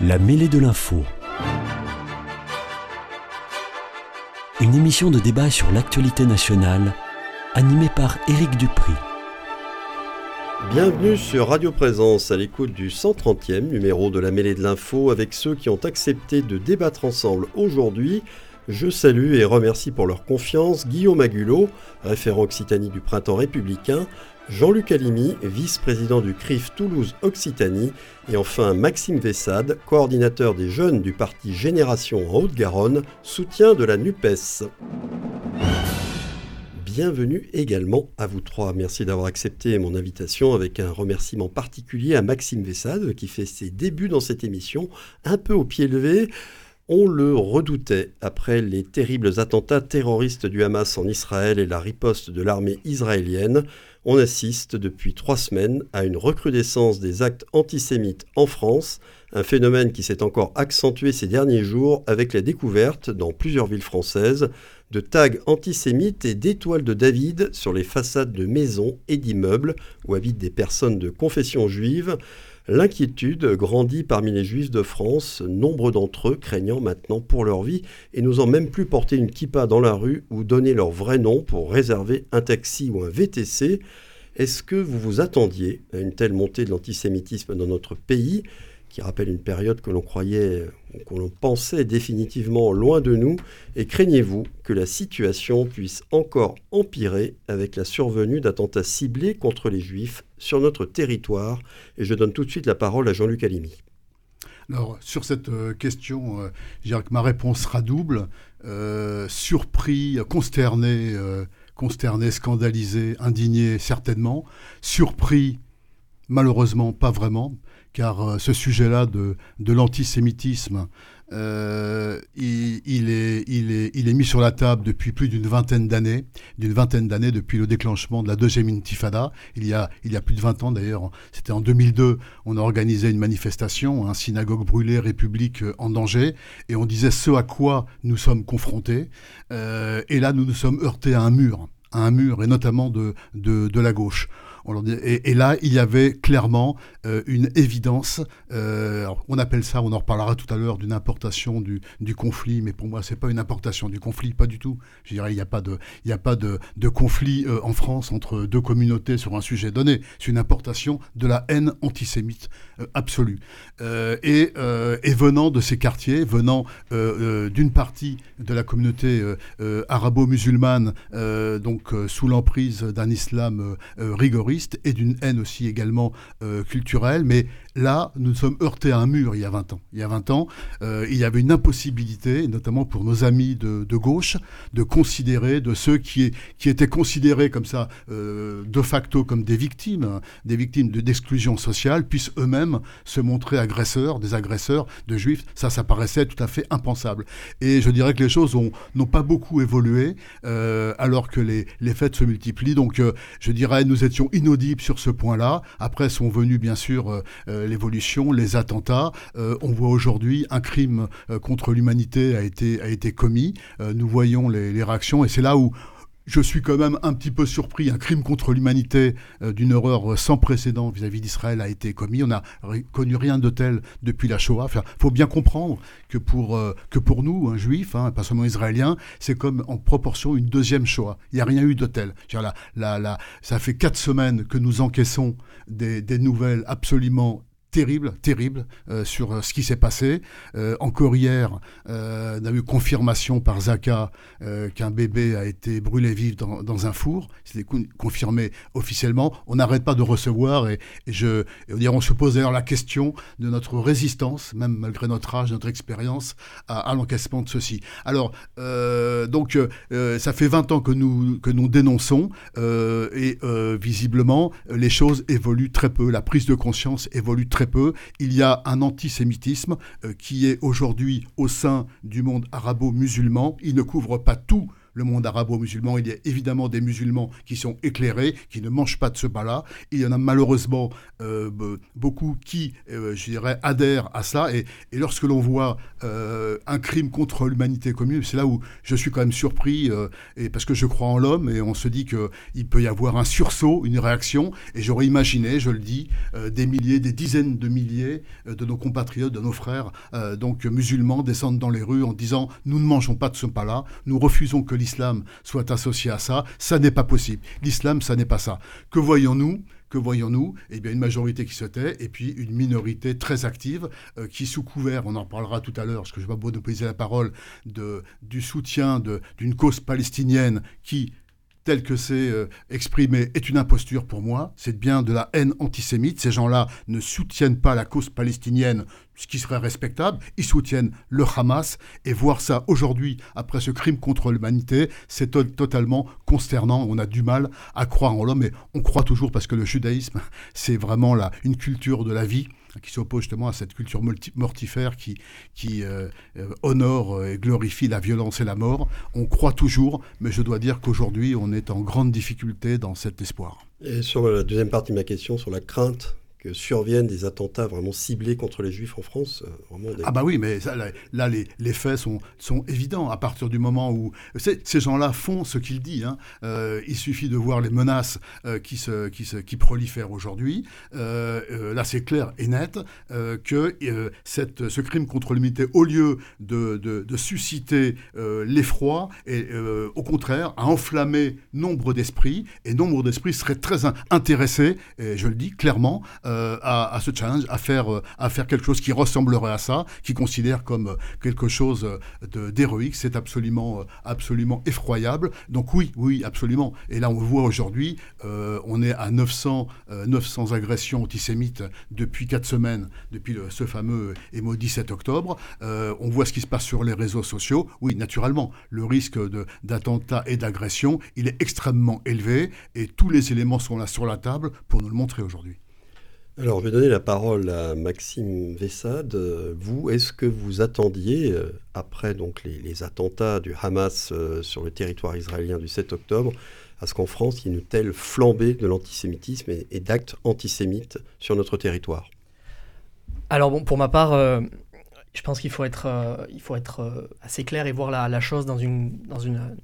La mêlée de l'info. Une émission de débat sur l'actualité nationale, animée par Éric Dupri. Bienvenue sur Radio Présence à l'écoute du 130e numéro de la mêlée de l'info avec ceux qui ont accepté de débattre ensemble aujourd'hui. Je salue et remercie pour leur confiance Guillaume Agulot, référent Occitanie du Printemps républicain, Jean-Luc Alimi, vice-président du CRIF Toulouse Occitanie, et enfin Maxime Vessade, coordinateur des jeunes du parti Génération en Haute-Garonne, soutien de la NUPES. Bienvenue également à vous trois. Merci d'avoir accepté mon invitation avec un remerciement particulier à Maxime Vessade qui fait ses débuts dans cette émission un peu au pied levé. On le redoutait après les terribles attentats terroristes du Hamas en Israël et la riposte de l'armée israélienne. On assiste depuis trois semaines à une recrudescence des actes antisémites en France, un phénomène qui s'est encore accentué ces derniers jours avec la découverte, dans plusieurs villes françaises, de tags antisémites et d'étoiles de David sur les façades de maisons et d'immeubles où habitent des personnes de confession juive. L'inquiétude grandit parmi les juifs de France, nombre d'entre eux craignant maintenant pour leur vie et n'osant même plus porter une kippa dans la rue ou donner leur vrai nom pour réserver un taxi ou un VTC. Est-ce que vous vous attendiez à une telle montée de l'antisémitisme dans notre pays? Qui rappelle une période que l'on croyait, que l'on pensait définitivement loin de nous, et craignez-vous que la situation puisse encore empirer avec la survenue d'attentats ciblés contre les juifs sur notre territoire? Et je donne tout de suite la parole à Jean-Luc Alimi. Alors, sur cette euh, question, euh, je dirais que ma réponse sera double. Euh, surpris, consterné, scandalisé, indigné, certainement. Surpris, malheureusement, pas vraiment car euh, ce sujet-là de, l'antisémitisme, euh, il, est, mis sur la table depuis plus d'une vingtaine d'années, d'une vingtaine d'années depuis le déclenchement de la deuxième intifada. Il y a, plus de 20 ans d'ailleurs, c'était en 2002, on a organisé une manifestation, un synagogue brûlée, République euh, en danger, et on disait ce à quoi nous sommes confrontés. et là, nous nous sommes heurtés à un mur, et notamment de la gauche. Et, là, il y avait clairement euh, une évidence. Euh, on appelle ça, on en reparlera tout à l'heure, d'une importation du, conflit, mais pour moi, c'est pas une importation du conflit, pas du tout. Je dirais, il n'y a pas de, il a pas de, conflit euh, en France entre deux communautés sur un sujet donné. C'est une importation de la haine antisémite absolue. Et, et, venant de ces quartiers, venant d'une partie de la communauté arabo-musulmane, donc sous l'emprise d'un islam rigoriste, et d'une haine aussi également euh, culturelle, mais là, nous nous sommes heurtés à un mur il y a 20 ans. Il y a 20 ans, euh, il y avait une impossibilité, notamment pour nos amis de, gauche, de considérer de ceux qui, étaient considérés comme ça, euh, de facto comme des victimes, hein, des victimes d'exclusion sociale, puissent eux-mêmes se montrer agresseurs, des agresseurs de juifs. Ça, ça paraissait tout à fait impensable. Et je dirais que les choses n'ont pas beaucoup évolué, alors que les, les faits se multiplient. Donc, je dirais, nous étions inaudibles sur ce point-là. Après sont venus, bien sûr, l'évolution, les attentats. Euh, on voit aujourd'hui un crime euh, contre l'humanité a été, commis. Euh, nous voyons les réactions et c'est là où je suis quand même un petit peu surpris. Un crime contre l'humanité d'une horreur sans précédent vis-à-vis d'Israël a été commis. On n'a connu rien de tel depuis la Shoah. Il faut bien comprendre que pour, pour nous, un juif, hein, pas seulement israélien, c'est comme en proportion une deuxième Shoah. Il n'y a rien eu de tel. Ça fait quatre semaines que nous encaissons des, des nouvelles absolument terrible, terrible euh, sur euh, ce qui s'est passé. Euh, encore hier, on a eu confirmation par Zaka qu'un bébé a été brûlé vif dans, un four. C'était confirmé officiellement. On n'arrête pas de recevoir et, je, on, on se pose d'ailleurs la question de notre résistance, même malgré notre âge, notre expérience, à, l'encaissement de ceci. Alors, donc, ça fait 20 ans que nous, que nous dénonçons et visiblement, les choses évoluent très peu. La prise de conscience évolue très très peu, il y a un antisémitisme euh, qui est aujourd'hui au sein du monde arabo-musulman. Il ne couvre pas tout le monde arabo-musulman. Il y a évidemment des musulmans qui sont éclairés, qui ne mangent pas de ce pas-là. Il y en a malheureusement euh, beaucoup qui, euh, je dirais, adhèrent à ça. Et, lorsque l'on voit euh, un crime contre l'humanité commune, c'est là où je suis quand même surpris, et parce que je crois en l'homme, et on se dit qu'il peut y avoir un sursaut, une réaction. Et j'aurais imaginé, je le dis, des milliers, des dizaines de milliers de nos compatriotes, de nos frères, donc musulmans, descendent dans les rues en disant nous ne mangeons pas de ce pas-là, nous refusons que l'islam soit associé à ça, ça n'est pas possible. L'islam, ça n'est pas ça. Que voyons-nous que voyons-nous? Eh bien, une majorité qui se tait et puis une minorité très active euh, qui, sous couvert, on en parlera tout à l'heure, parce que je vais pas monopoliser la parole, de, du soutien d'une cause palestinienne qui tel que c'est euh, exprimé est une imposture pour moi. C'est bien de la haine antisémite. Ces gens-là ne soutiennent pas la cause palestinienne, ce qui serait respectable. Ils soutiennent le Hamas. Et voir ça aujourd'hui, après ce crime contre l'humanité, c'est totalement consternant. On a du mal à croire en l'homme, mais on croit toujours parce que le judaïsme, c'est vraiment là une culture de la vie qui s'oppose justement à cette culture mortifère qui, qui euh, euh, honore euh, et glorifie la violence et la mort. On croit toujours, mais je dois dire qu'aujourd'hui, on est en grande difficulté dans cet espoir. Et sur la deuxième partie de ma question, sur la crainte que surviennent des attentats vraiment ciblés contre les juifs en France. Euh, ah bah oui, mais là, les, faits sont, évidents. À partir du moment où ces gens-là font ce qu'ils disent, hein. euh, il suffit de voir les menaces euh, qui, prolifèrent aujourd'hui. là, c'est clair et net que ce crime contre l'humanité, au lieu de, susciter l'effroi, au contraire, a enflammé nombre d'esprits, et nombre d'esprits seraient très intéressés, et je le dis clairement, euh, à, ce challenge, à faire, euh, à faire quelque chose qui ressemblerait à ça, qui considère comme euh, quelque chose d'héroïque. C'est absolument, absolument effroyable. Donc oui, oui, absolument. Et là, on voit aujourd'hui, on est à 900, 900 agressions antisémites depuis quatre semaines, depuis ce fameux et maudit 7 octobre. on voit ce qui se passe sur les réseaux sociaux. Oui, naturellement, le risque d'attentat et d'agression, il est extrêmement élevé et tous les éléments sont là sur la table pour nous le montrer aujourd'hui. Alors, je vais donner la parole à Maxime Vessade. Vous, est-ce que vous attendiez, euh, après donc les, attentats du Hamas euh, sur le territoire israélien du 7 octobre, à ce qu'en France, il y ait une telle flambée de l'antisémitisme et, d'actes antisémites sur notre territoire? Alors, bon, pour ma part, euh, je pense qu'il faut être, il faut être assez clair et voir la, la chose dans une, dans une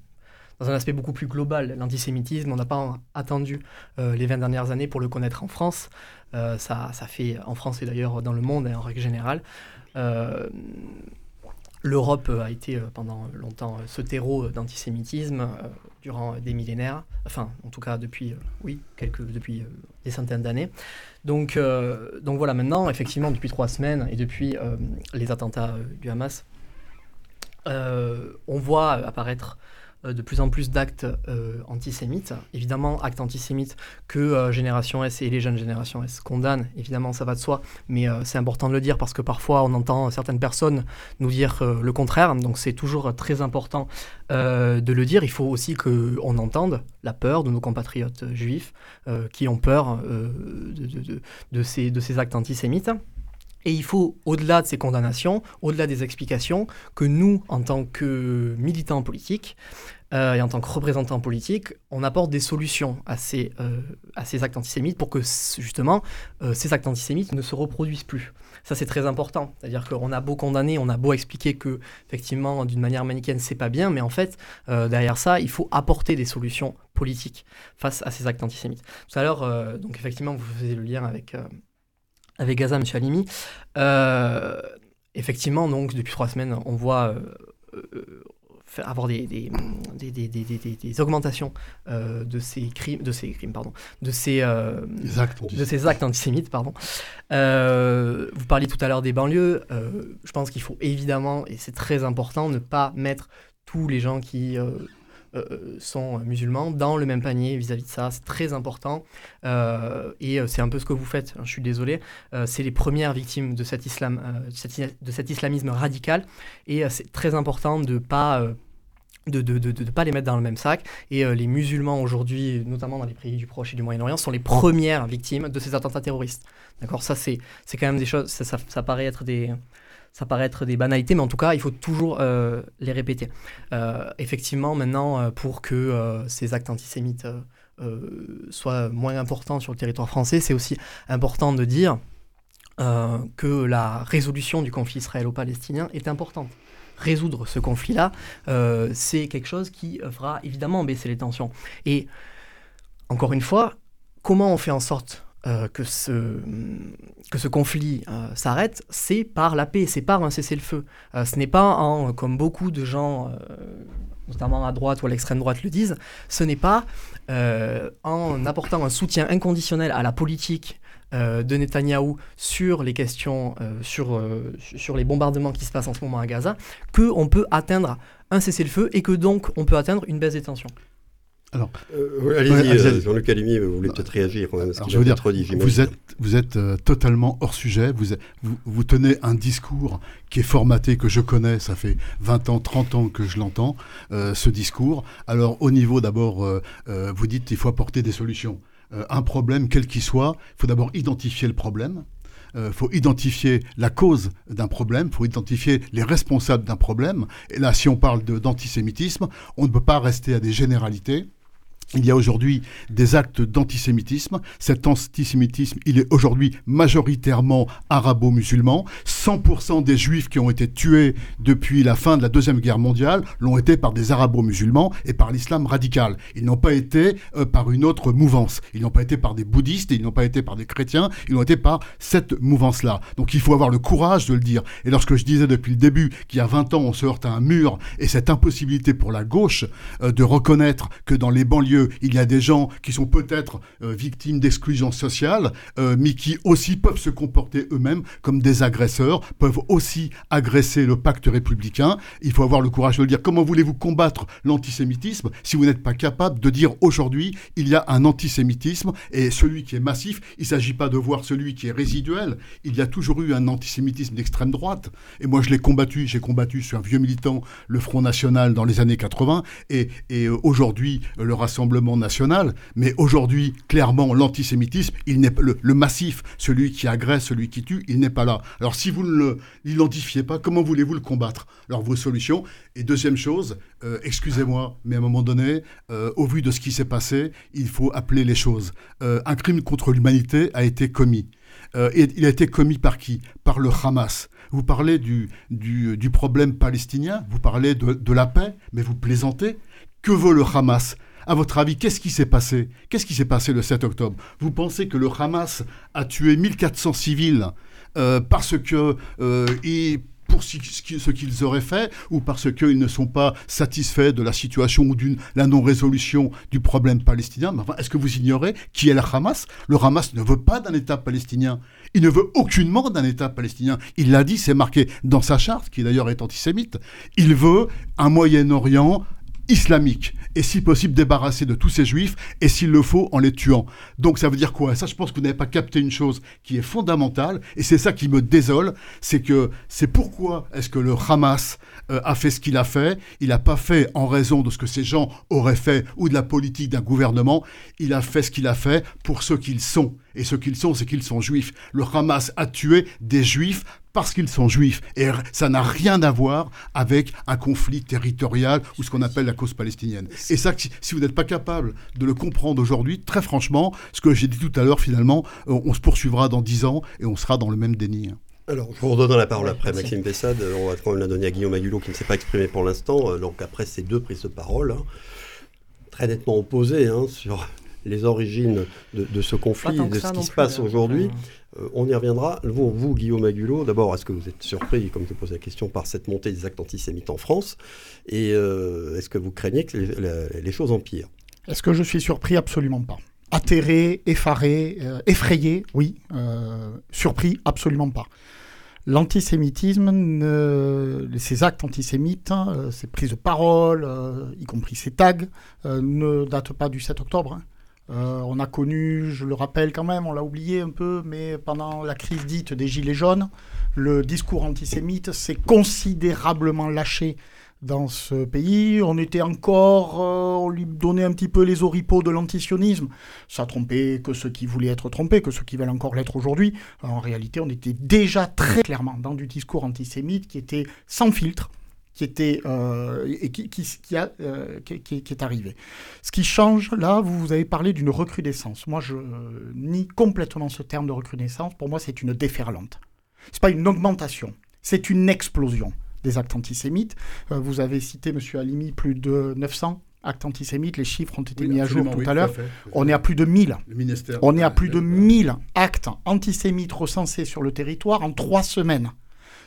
dans un aspect beaucoup plus global. L'antisémitisme, on n'a pas attendu euh, les 20 dernières années pour le connaître en France. Euh, ça, ça, fait en France et d'ailleurs dans le monde en règle générale. Euh, L'Europe a été pendant longtemps ce terreau d'antisémitisme durant des millénaires, enfin en tout cas depuis, oui, quelques, depuis des centaines d'années. Donc, donc voilà, maintenant, effectivement, depuis trois semaines et depuis les attentats du Hamas, on voit apparaître de plus en plus d'actes euh, antisémites. Évidemment, actes antisémites que euh, Génération S et les jeunes Génération S condamnent, évidemment, ça va de soi, mais c'est important de le dire parce que parfois on entend certaines personnes nous dire le contraire, donc c'est toujours très important de le dire. Il faut aussi qu'on entende la peur de nos compatriotes juifs qui ont peur de, ces, de ces actes antisémites. Et il faut, au-delà de ces condamnations, au-delà des explications, que nous, en tant que militants politiques euh, et en tant que représentants politiques, on apporte des solutions à ces, euh, à ces actes antisémites pour que justement euh, ces actes antisémites ne se reproduisent plus. Ça, c'est très important. C'est-à-dire qu'on a beau condamner, on a beau expliquer que, effectivement, d'une manière manichéenne, c'est pas bien, mais en fait, derrière ça, il faut apporter des solutions politiques face à ces actes antisémites. Tout à l'heure, donc effectivement, vous faisiez le lien avec avec Gaza, M. Halimi. Euh, effectivement, donc, depuis trois semaines, on voit euh, euh, avoir des, des, des, augmentations de ces crimes, de ces crimes, pardon, de ces, actes, de ces actes antisémites, pardon. vous parliez tout à l'heure des banlieues. je pense qu'il faut évidemment, et c'est très important, ne pas mettre tous les gens qui euh, sont musulmans dans le même panier vis-à-vis de ça. C'est très important. Euh, et euh, c'est un peu ce que vous faites, hein, je suis désolé. c'est les premières victimes de cet, islam, de cet islamisme radical. Et c'est très important de ne pas de de, de, pas les mettre dans le même sac. Et les musulmans aujourd'hui, notamment dans les pays du Proche et du Moyen-Orient, sont les premières victimes de ces attentats terroristes. D'accord? Ça, c'est quand même des choses, ça, ça, paraît être des, ça paraît être des banalités, mais en tout cas, il faut toujours les répéter. effectivement, maintenant, pour que ces actes antisémites soient moins importants sur le territoire français, c'est aussi important de dire que la résolution du conflit israélo-palestinien est importante résoudre ce conflit-là, euh, c'est quelque chose qui fera évidemment baisser les tensions. Et encore une fois, comment on fait en sorte euh, que, ce, que ce conflit euh, s'arrête, c'est par la paix, c'est par un cessez-le-feu. ce n'est pas en, comme beaucoup de gens, notamment à droite ou à l'extrême droite le disent, ce n'est pas en apportant un soutien inconditionnel à la politique euh, de Netanyahou sur les questions, euh, sur, euh, sur les bombardements qui se passent en ce moment à Gaza, qu'on peut atteindre un cessez-le-feu et que donc on peut atteindre une baisse des tensions. Alors, allez-y, Jean-Luc Alimi, vous voulez peut-être réagir quand même. je veux dire, vous êtes, vous êtes totalement hors sujet. Vous, vous, vous, tenez un discours qui est formaté, que je connais. Ça fait 20 ans, 30 ans que je l'entends, ce discours. Alors, au niveau d'abord, vous dites qu'il faut apporter des solutions. Euh, un problème, quel qu'il soit, il faut d'abord identifier le problème. Il euh, faut identifier la cause d'un problème, il faut identifier les responsables d'un problème. Et là, si on parle d'antisémitisme, on ne peut pas rester à des généralités. Il y a aujourd'hui des actes d'antisémitisme. Cet antisémitisme, il est aujourd'hui majoritairement arabo-musulman. 100% des juifs qui ont été tués depuis la fin de la Deuxième Guerre mondiale l'ont été par des arabo-musulmans et par l'islam radical. Ils n'ont pas été euh, par une autre mouvance. Ils n'ont pas été par des bouddhistes, ils n'ont pas été par des chrétiens, ils ont été par cette mouvance-là. Donc il faut avoir le courage de le dire. Et lorsque je disais depuis le début qu'il y a 20 ans, on se heurte à un mur et cette impossibilité pour la gauche euh, de reconnaître que dans les banlieues, il y a des gens qui sont peut-être euh, victimes d'exclusion sociale, euh, mais qui aussi peuvent se comporter eux-mêmes comme des agresseurs, peuvent aussi agresser le pacte républicain. Il faut avoir le courage de le dire. Comment voulez-vous combattre l'antisémitisme si vous n'êtes pas capable de dire aujourd'hui il y a un antisémitisme et celui qui est massif, il ne s'agit pas de voir celui qui est résiduel. Il y a toujours eu un antisémitisme d'extrême droite. Et moi, je l'ai combattu. J'ai combattu sur un vieux militant le Front National dans les années 80. Et, et euh, aujourd'hui, le Rassemblement national, mais aujourd'hui, clairement, l'antisémitisme, il n'est le, le massif, celui qui agresse, celui qui tue, il n'est pas là. Alors si vous ne l'identifiez pas, comment voulez-vous le combattre? Alors vos solutions. Et deuxième chose, euh, excusez-moi, mais à un moment donné, euh, au vu de ce qui s'est passé, il faut appeler les choses. Euh, un crime contre l'humanité a été commis. et il a été commis par qui? Par le Hamas. Vous parlez du, du, du problème palestinien, vous parlez de, de la paix, mais vous plaisantez. Que veut le Hamas? À votre avis, qu'est-ce qui s'est passé? Qu'est-ce qui s'est passé le 7 octobre? Vous pensez que le Hamas a tué 1400 civils euh, parce que euh, pour ce qu'ils auraient fait ou parce qu'ils ne sont pas satisfaits de la situation ou de la non-résolution du problème palestinien? enfin, est-ce que vous ignorez qui est le Hamas? Le Hamas ne veut pas d'un État palestinien. Il ne veut aucunement d'un État palestinien. Il l'a dit, c'est marqué dans sa charte, qui d'ailleurs est antisémite. Il veut un Moyen-Orient islamique et si possible débarrasser de tous ces juifs et s'il le faut en les tuant. Donc ça veut dire quoi? Ça je pense que vous n'avez pas capté une chose qui est fondamentale et c'est ça qui me désole, c'est que c'est pourquoi est-ce que le Hamas euh, a fait ce qu'il a fait, il n'a pas fait en raison de ce que ces gens auraient fait ou de la politique d'un gouvernement, il a fait ce qu'il a fait pour ce qu'ils sont. Et ce qu'ils sont, c'est qu'ils sont juifs. Le Hamas a tué des juifs parce qu'ils sont juifs. Et ça n'a rien à voir avec un conflit territorial ou ce qu'on appelle la cause palestinienne. Et ça, si vous n'êtes pas capable de le comprendre aujourd'hui, très franchement, ce que j'ai dit tout à l'heure, finalement, euh, on se poursuivra dans dix ans et on sera dans le même déni. Alors, je vous redonne la parole après Maxime Bessade. On va quand même la donner à Guillaume Agulot qui ne s'est pas exprimé pour l'instant. Euh, donc, après ces deux prises de parole, hein, très nettement opposées hein, sur les origines de, ce conflit, de ce qui se passe hein. aujourd'hui. Euh, on y reviendra. Vous, vous Guillaume Agulot, d'abord, est-ce que vous êtes surpris, comme je pose la question, par cette montée des actes antisémites en France? Et euh, est-ce que vous craignez que les, choses empirent? Est-ce que je suis surpris? Absolument pas. Atterré, effaré, euh, effrayé, oui. surpris, absolument pas. L'antisémitisme, ces actes antisémites, ces prises de parole, y compris ces tags, ne datent pas du 7 octobre. Hein. Euh, on a connu, je le rappelle quand même, on l'a oublié un peu, mais pendant la crise dite des Gilets jaunes, le discours antisémite s'est considérablement lâché dans ce pays. On était encore, euh, on lui donnait un petit peu les oripeaux de l'antisionisme. Ça trompait que ceux qui voulaient être trompés, que ceux qui veulent encore l'être aujourd'hui. En réalité, on était déjà très clairement dans du discours antisémite qui était sans filtre qui était euh, et qui, qui, a, euh, qui, qui, est arrivé. Ce qui change, là, vous, vous avez parlé d'une recrudescence. Moi, je nie complètement ce terme de recrudescence. Pour moi, c'est une déferlante. C'est pas une augmentation, c'est une explosion des actes antisémites. Euh, vous avez cité, Monsieur Alimi, plus de 900 actes antisémites. Les chiffres ont été mis à jour tout à l'heure. On est à plus de 1000. On est à plus de 1000 actes antisémites recensés sur le territoire en trois semaines.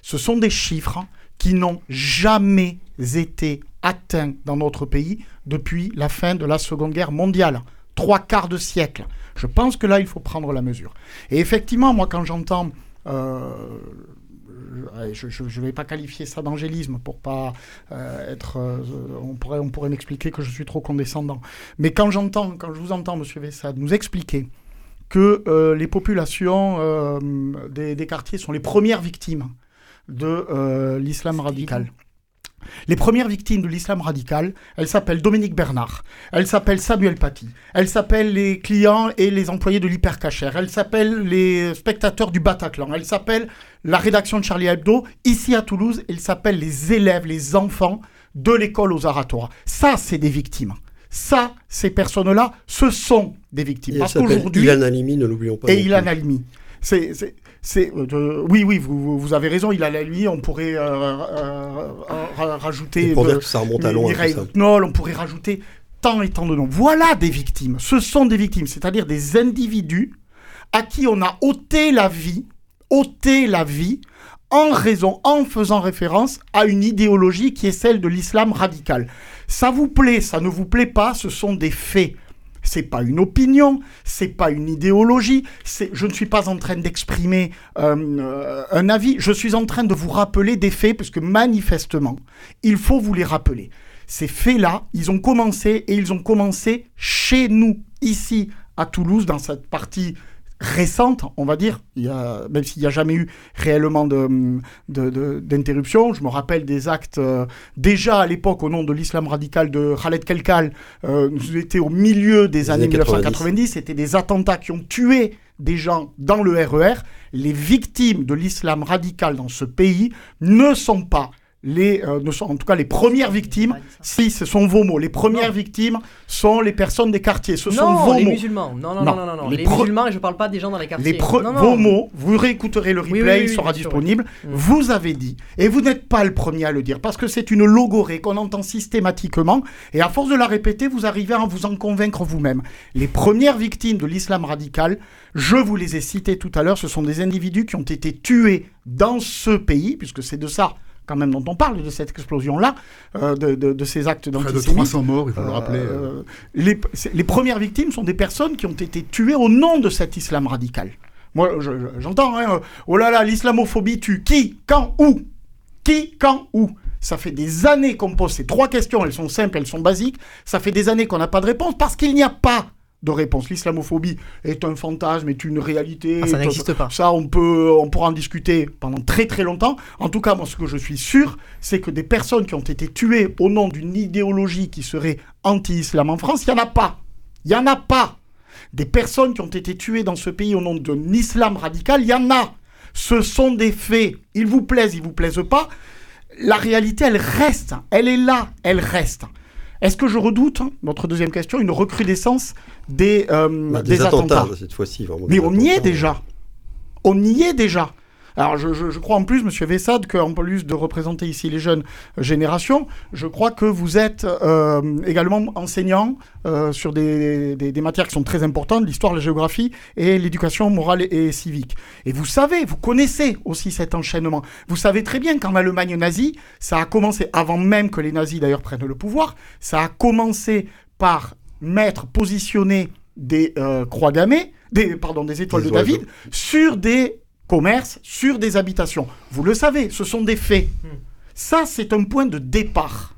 Ce sont des chiffres qui n'ont jamais été atteints dans notre pays depuis la fin de la Seconde Guerre mondiale. Trois quarts de siècle. Je pense que là, il faut prendre la mesure. Et effectivement, moi, quand j'entends... Euh, je ne vais pas qualifier ça d'angélisme pour pas euh, être. Euh, on pourrait, on pourrait m'expliquer que je suis trop condescendant. Mais quand j'entends, quand je vous entends, Monsieur Vessade, nous expliquer que les populations des, quartiers sont les premières victimes de euh, l'islam radical. Les premières victimes de l'islam radical, elles s'appellent Dominique Bernard, elles s'appellent Samuel Paty, elles s'appellent les clients et les employés de l'hypercachère, elles s'appellent les spectateurs du Bataclan, elles s'appellent la rédaction de Charlie Hebdo. Ici à Toulouse, elles s'appellent les élèves, les enfants de l'école aux Aratora. Ça, c'est des victimes. Ça, ces personnes-là, ce sont des victimes. Parce qu'aujourd'hui. Ilan Halimi, ne l'oublions pas. Et Ilan Halimi. C'est, c'est euh, oui, oui, vous, vous, avez raison. Il a la lui, on pourrait euh, euh, rajouter. pour dire que ça remonte à loin. on pourrait rajouter tant et tant de noms. Voilà des victimes. Ce sont des victimes, c'est-à-dire des individus à qui on a ôté la vie, ôté la vie en raison, en faisant référence à une idéologie qui est celle de l'islam radical. Ça vous plaît, ça ne vous plaît pas, ce sont des faits c'est pas une opinion, c'est pas une idéologie, je ne suis pas en train d'exprimer euh, euh, un avis, je suis en train de vous rappeler des faits, parce que manifestement, il faut vous les rappeler. Ces faits-là, ils ont commencé et ils ont commencé chez nous, ici à Toulouse, dans cette partie récente, on va dire, il y a, même s'il n'y a jamais eu réellement d'interruption. De, je me rappelle des actes euh, déjà à l'époque au nom de l'islam radical de Khaled Kelkal. Euh, nous étions au milieu des années 1990. C'était des attentats qui ont tué des gens dans le RER. E les victimes de l'islam radical dans ce pays ne sont pas les, euh, en tout cas les premières victimes, si ce sont vos mots, les premières victimes sont les personnes des quartiers. Ce sont vos les mots. musulmans. Non, non, non, non, non, Les, musulmans, et je ne parle pas des gens dans les quartiers. Les vos mots, vous réécouterez le replay, il sera disponible. Mm. Vous avez dit, et vous n'êtes pas le premier à le dire, parce que c'est une logorée qu'on entend systématiquement, et à force de la répéter, vous arrivez à vous en convaincre vous-même. Les premières victimes de l'islam radical, je vous les ai citées tout à l'heure, ce sont des individus qui ont été tués dans ce pays, puisque c'est de ça quand même dont on parle, de cette explosion-là, euh, de, de, ces actes d'antisémitisme. De 300 morts, il faut le rappeler. Euh, les, les, premières victimes sont des personnes qui ont été tuées au nom de cet islam radical. Moi, j'entends, hein, euh, oh là là, l'islamophobie tue. Qui Quand Où? Qui Quand Où? Ça fait des années qu'on pose ces trois questions, elles sont simples, elles sont basiques. Ça fait des années qu'on n'a pas de réponse parce qu'il n'y a pas de réponse. L'islamophobie est un fantasme, est une réalité. Ah, ça n'existe pas. Ça, on peut, on pourra en discuter pendant très très longtemps. En tout cas, moi, ce que je suis sûr, c'est que des personnes qui ont été tuées au nom d'une idéologie qui serait anti-islam en France, il n'y en a pas. Il n'y en a pas. Des personnes qui ont été tuées dans ce pays au nom d'un islam radical, il y en a. Ce sont des faits. Ils vous plaisent, ils vous plaisent pas. La réalité, elle reste. Elle est là, elle reste. Est-ce que je redoute, votre deuxième question, une recrudescence des, euh, bah, des, attentats, cette fois-ci. Mais on y est déjà. On y est déjà. Alors, je, crois en plus, Monsieur Vessade, qu'en plus de représenter ici les jeunes générations, je crois que vous êtes euh, également enseignant euh, sur des, des, matières qui sont très importantes, l'histoire, la géographie et l'éducation morale et, civique. Et vous savez, vous connaissez aussi cet enchaînement. Vous savez très bien qu'en Allemagne nazie, ça a commencé, avant même que les nazis d'ailleurs prennent le pouvoir, ça a commencé par mettre, positionner des euh, croix gammées, des, pardon, des étoiles de David sur des commerces, sur des habitations. Vous le savez, ce sont des faits. Hmm. Ça, c'est un point de départ.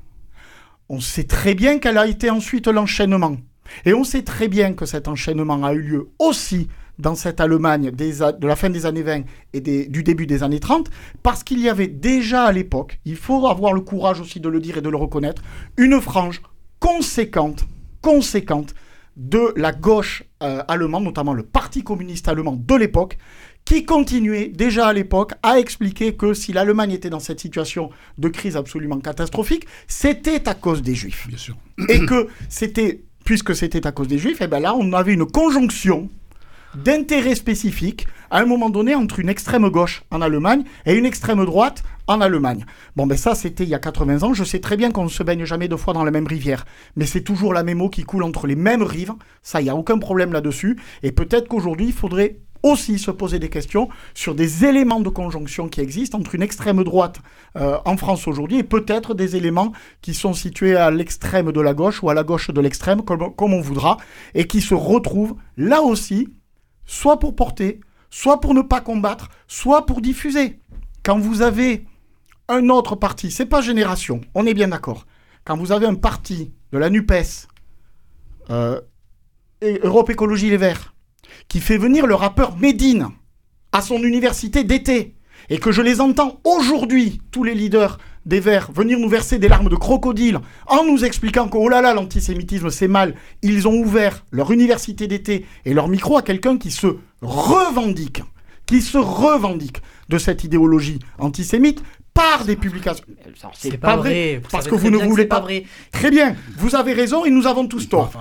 On sait très bien quel a été ensuite l'enchaînement. Et on sait très bien que cet enchaînement a eu lieu aussi dans cette Allemagne de la fin des années 20 et du début des années 30, parce qu'il y avait déjà à l'époque, il faut avoir le courage aussi de le dire et de le reconnaître, une frange conséquente, conséquente de la gauche euh, allemande, notamment le Parti communiste allemand de l'époque, qui continuait déjà à l'époque à expliquer que si l'Allemagne était dans cette situation de crise absolument catastrophique, c'était à cause des Juifs. Bien sûr. Et que c'était, puisque c'était à cause des Juifs, et eh bien là, on avait une conjonction d'intérêts spécifiques à un moment donné entre une extrême gauche en Allemagne et une extrême droite en Allemagne. Bon, ben ça, c'était il y a 80 ans. Je sais très bien qu'on ne se baigne jamais deux fois dans la même rivière, mais c'est toujours la même eau qui coule entre les mêmes rives. Ça, il n'y a aucun problème là-dessus. Et peut-être qu'aujourd'hui, il faudrait aussi se poser des questions sur des éléments de conjonction qui existent entre une extrême droite euh, en France aujourd'hui et peut-être des éléments qui sont situés à l'extrême de la gauche ou à la gauche de l'extrême, comme, on voudra, et qui se retrouvent là aussi, soit pour porter, soit pour ne pas combattre, soit pour diffuser. Quand vous avez un autre parti, c'est pas Génération, on est bien d'accord. Quand vous avez un parti de la NUPES, euh, Europe Écologie Les Verts, qui fait venir le rappeur Medine à son université d'été, et que je les entends aujourd'hui, tous les leaders des Verts, venir nous verser des larmes de crocodile en nous expliquant que, oh là là, l'antisémitisme c'est mal, ils ont ouvert leur université d'été et leur micro à quelqu'un qui se revendique, qui se revendique de cette idéologie antisémite, par des publications. C'est pas, vrai, parce que vous ne voulez pas. Vrai. Très bien, vous avez raison et nous avons tous tort.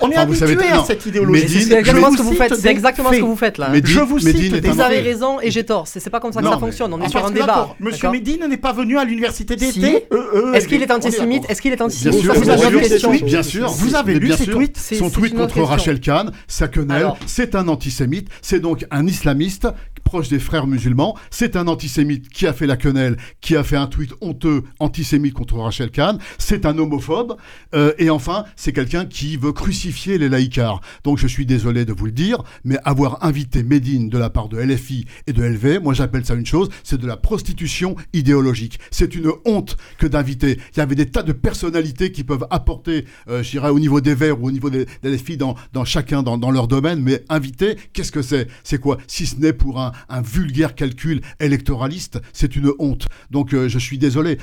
on, est habitué à cette idéologie. C'est exactement ce que vous faites. C'est exactement ce que vous faites là. je vous cite. Vous avez raison et j'ai tort. C'est pas comme ça que ça fonctionne. On est sur un débat. Monsieur Médine n'est pas venu à l'université d'été. Euh, euh, Est-ce qu'il est antisémite Est-ce qu'il est antisémite Bien sûr. Vous avez lu ses tweets Son tweet contre Rachel Kahn, sa quenelle, c'est un antisémite. C'est donc un islamiste proche des frères musulmans. C'est un antisémite qui a fait la quenelle, qui a fait un tweet honteux antisémite contre Rachel Kahn. C'est un homophobe. Euh, et enfin, c'est quelqu'un qui veut crucifier les laïcars. Donc je suis désolé de vous le dire, mais avoir invité Médine de la part de LFI et de LV, moi j'appelle ça une chose, c'est de la prostitution idéologique. C'est une honte que d'inviter. Il y avait des tas de personnalités qui peuvent apporter, euh, je dirais, au niveau des Verts ou au niveau des, LFI dans, dans chacun, dans leur domaine, mais inviter, qu'est-ce que c'est? C'est quoi? Si ce n'est pour un, un vulgaire calcul électoraliste, c'est une honte. Donc euh, je suis désolé.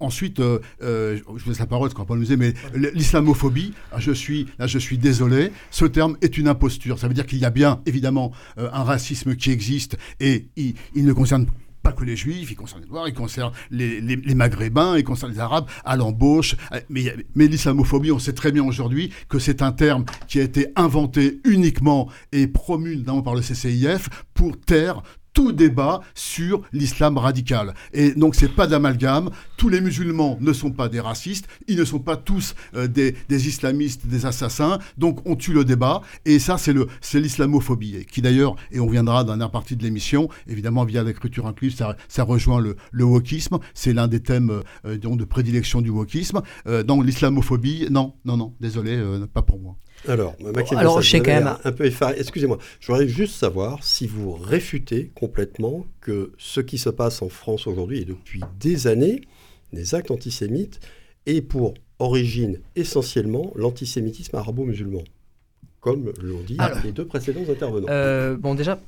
ensuite, euh, euh, je vous laisse la parole, ce qu'on pas nous mais l'islamophobie, je suis, là, je suis désolé. Ce terme est une imposture. Ça veut dire qu'il y a bien, évidemment, un racisme qui existe et il, ne concerne pas que les juifs, il concerne les noirs, il concerne les, maghrébins, il concerne les arabes à l'embauche. Mais, mais l'islamophobie, on sait très bien aujourd'hui que c'est un terme qui a été inventé uniquement et promu notamment par le CCIF pour taire tout débat sur l'islam radical. Et donc c'est pas d'amalgame. Tous les musulmans ne sont pas des racistes. Ils ne sont pas tous euh, des, islamistes, des assassins. Donc on tue le débat. Et ça c'est le c'est l'islamophobie qui d'ailleurs et on viendra dans la partie de l'émission évidemment via l'écriture inclusive ça, ça rejoint le, le wokisme. C'est l'un des thèmes euh, de prédilection du wokisme. Euh, donc l'islamophobie non non non désolé pas pour moi. Alors, Maxime, Alors, je quand même un peu effaré. Excusez-moi, je voudrais juste savoir si vous réfutez complètement que ce qui se passe en France aujourd'hui et depuis des années, des actes antisémites, est pour origine essentiellement l'antisémitisme arabo-musulman, comme l'ont dit les deux précédents intervenants. Euh, bon, déjà,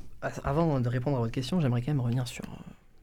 avant de répondre à votre question, j'aimerais quand même revenir sur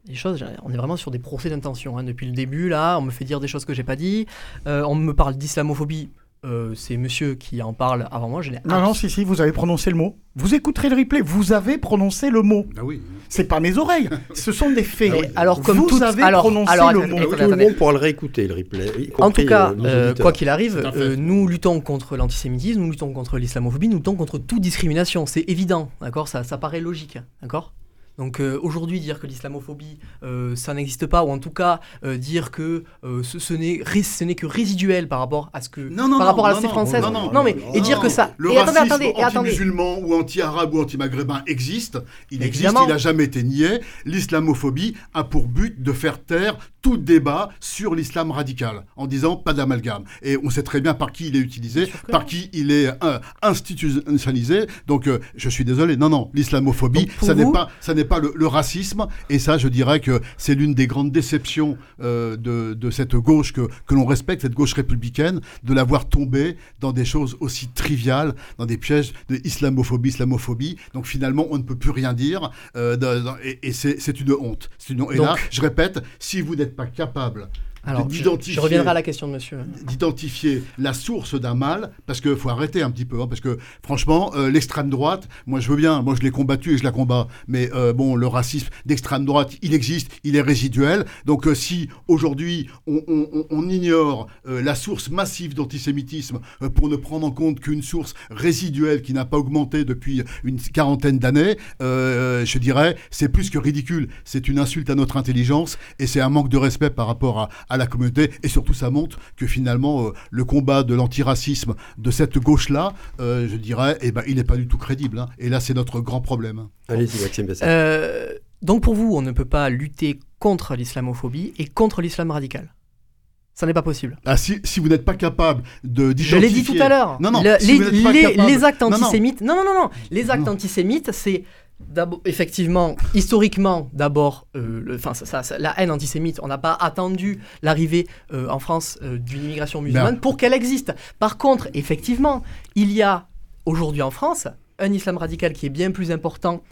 les choses, on est vraiment sur des procès d'intention. Hein. Depuis le début, là, on me fait dire des choses que j'ai pas dit. Euh, on me parle d'islamophobie. Euh, c'est monsieur qui en parle avant moi. Je non, non, si, si, vous avez prononcé le mot. Vous écouterez le replay, vous avez prononcé le mot. Ah oui. C'est pas mes oreilles, ce sont des faits. Ah alors, comme vous avez prononcé le mot. tout le monde pourra le réécouter, le replay. En tout cas, euh, euh, quoi qu'il arrive, nous luttons contre l'antisémitisme, nous luttons contre l'islamophobie, nous luttons contre toute discrimination. C'est évident, d'accord? Ça, ça paraît logique, d'accord? Donc euh, aujourd'hui, dire que l'islamophobie, euh, ça n'existe pas, ou en tout cas euh, dire que ce, ce n'est que résiduel par rapport à ce que, par rapport à la société française. Non, mais et dire que ça. Le racisme anti-musulman ou anti-arabe ou anti-maghrébin existe. Il existe. Il n'a jamais été nié. L'islamophobie a pour but de faire taire tout débat sur l'islam radical en disant pas d'amalgame. Et on sait très bien par qui il est utilisé, par qui il est euh, institutionnalisé. Donc euh, je suis désolé, non, non, l'islamophobie, ça n'est pas, ça n'est pas le, racisme. Et ça, je dirais que c'est l'une des grandes déceptions euh, de, de, cette gauche que, que l'on respecte, cette gauche républicaine, de l'avoir tombée dans des choses aussi triviales, dans des pièges de islamophobie, islamophobie. Donc finalement, on ne peut plus rien dire. et, et c'est une honte. Une honte. Et là, je répète, si vous n'êtes pas capable alors, je, reviendrai à la question de monsieur. D'identifier la source d'un mal, parce qu'il faut arrêter un petit peu, hein, parce que franchement, euh, l'extrême droite, moi je veux bien, moi je l'ai combattu et je la combats, mais euh, bon, le racisme d'extrême droite, il existe, il est résiduel. Donc euh, si aujourd'hui on, on, ignore la source massive d'antisémitisme pour ne prendre en compte qu'une source résiduelle qui n'a pas augmenté depuis une quarantaine d'années, je dirais, c'est plus que ridicule. C'est une insulte à notre intelligence et c'est un manque de respect par rapport à, à la communauté. Et surtout, ça montre que finalement, euh, le combat de l'antiracisme de cette gauche-là, euh, je dirais, eh ben, il n'est pas du tout crédible. Hein. Et là, c'est notre grand problème. Allez-y, Maxime euh, donc pour vous, on ne peut pas lutter contre l'islamophobie et contre l'islam radical ça n'est pas possible. Ah, si, si vous n'êtes pas capable de Je l'ai dit tout à l'heure. Non, non. les, les, actes antisémites. Non, non, non, non. Les actes antisémites, c'est effectivement, historiquement, d'abord, euh, la haine antisémite, on n'a pas attendu l'arrivée euh, en France euh, d'une immigration musulmane pour qu'elle existe. Par contre, effectivement, il y a aujourd'hui en France un islam radical qui est bien plus important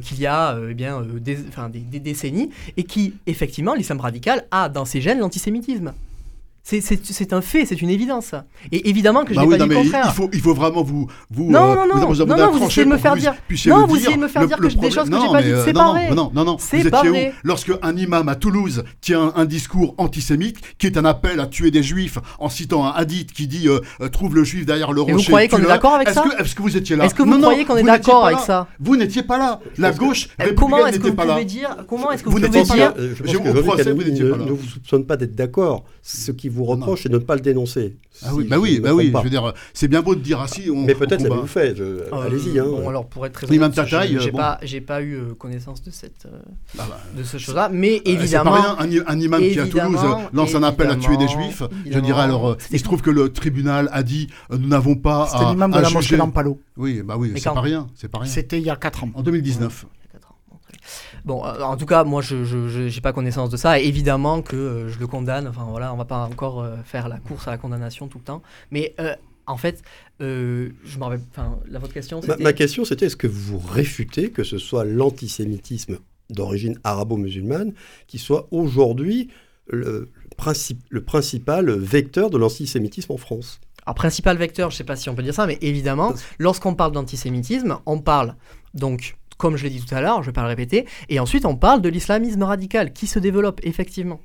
qu'il y a eh bien, des, des, décennies et qui, effectivement, l'islam radical a dans ses gènes l'antisémitisme. C'est un fait, c'est une évidence. Et évidemment que je bah n'ai pas dit le contraire. Il faut, il faut vraiment vous. vous non, non, non, vous, non, non, vous essayez de me faire dire. Non, vous essayez de me faire dire que des choses que j'ai pas dites. C'est pas vrai. Non, non, non. C'est pas vrai. Lorsque un imam à Toulouse tient un discours antisémite, qui est un appel à tuer des juifs en citant un hadith qui dit euh, euh, trouve le juif derrière le rocher. Vous croyez qu'on est d'accord avec ça Est-ce que vous étiez là Est-ce que vous croyez qu'on est d'accord avec ça Vous n'étiez pas là. La gauche Comment est-ce que vous pouvez dire Comment est-ce que vous pouvez dire Je ne vous soupçonne pas d'être d'accord. Ce qui vous reproche, c'est de ne pas dénoncer. Ah oui, bah oui, bah oui. Je veux dire, c'est bien beau de dire ainsi. Mais peut-être ça vous fait. Ah, Allez-y. Hein. Bon, alors pour être très honnête, j'ai pas, j'ai pas eu euh, connaissance de cette, euh, ah bah, de ce chose-là. Mais euh, évidemment, pas rien. Un, imam qui à Toulouse lance un appel à tuer des juifs. Je dirais alors, il se trouve que le tribunal a dit, nous n'avons pas. C'était l'imam de la mosquée d'Ampalo. Oui, bah oui, c'est pas rien, c'est pas rien. C'était il y a 4 ans. En 2019. Bon, euh, en tout cas, moi, je n'ai pas connaissance de ça. évidemment que euh, je le condamne. Enfin, voilà, on va pas encore euh, faire la course à la condamnation tout le temps. Mais en fait, je me rappelle. Enfin, la votre question, c'était. Ma, question, c'était est-ce que vous réfutez que ce soit l'antisémitisme d'origine arabo-musulmane qui soit aujourd'hui le, le principal vecteur de l'antisémitisme en France? Alors, principal vecteur, je ne sais pas si on peut dire ça, mais évidemment, lorsqu'on parle d'antisémitisme, on parle donc comme je l'ai dit tout à l'heure, je ne vais pas le répéter. Et ensuite, on parle de l'islamisme radical qui se développe, effectivement.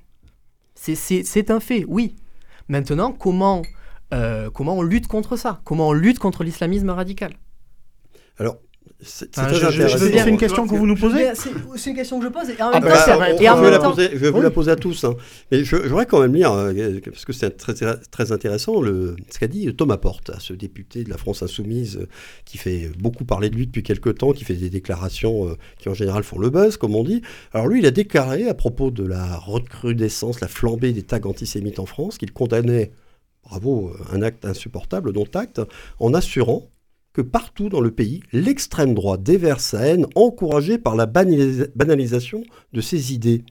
C'est un fait, oui. Maintenant, comment, euh, comment on lutte contre ça? Comment on lutte contre l'islamisme radical? Alors, c'est une question que vous nous posez C'est une question que je pose. Et en même temps, je vais vous la poser à tous. Hein. Mais je, voudrais quand même lire, euh, parce que c'est très, très intéressant, le, ce qu'a dit Thomas Porte, ce député de la France Insoumise, euh, qui fait beaucoup parler de lui depuis quelques temps, qui fait des déclarations euh, qui en général font le buzz, comme on dit. Alors lui, il a déclaré à propos de la recrudescence, la flambée des tags antisémites en France, qu'il condamnait bravo, un acte insupportable, dont acte, en assurant que partout dans le pays, l'extrême droite déverse sa haine encouragée par la banalisation de ses idées.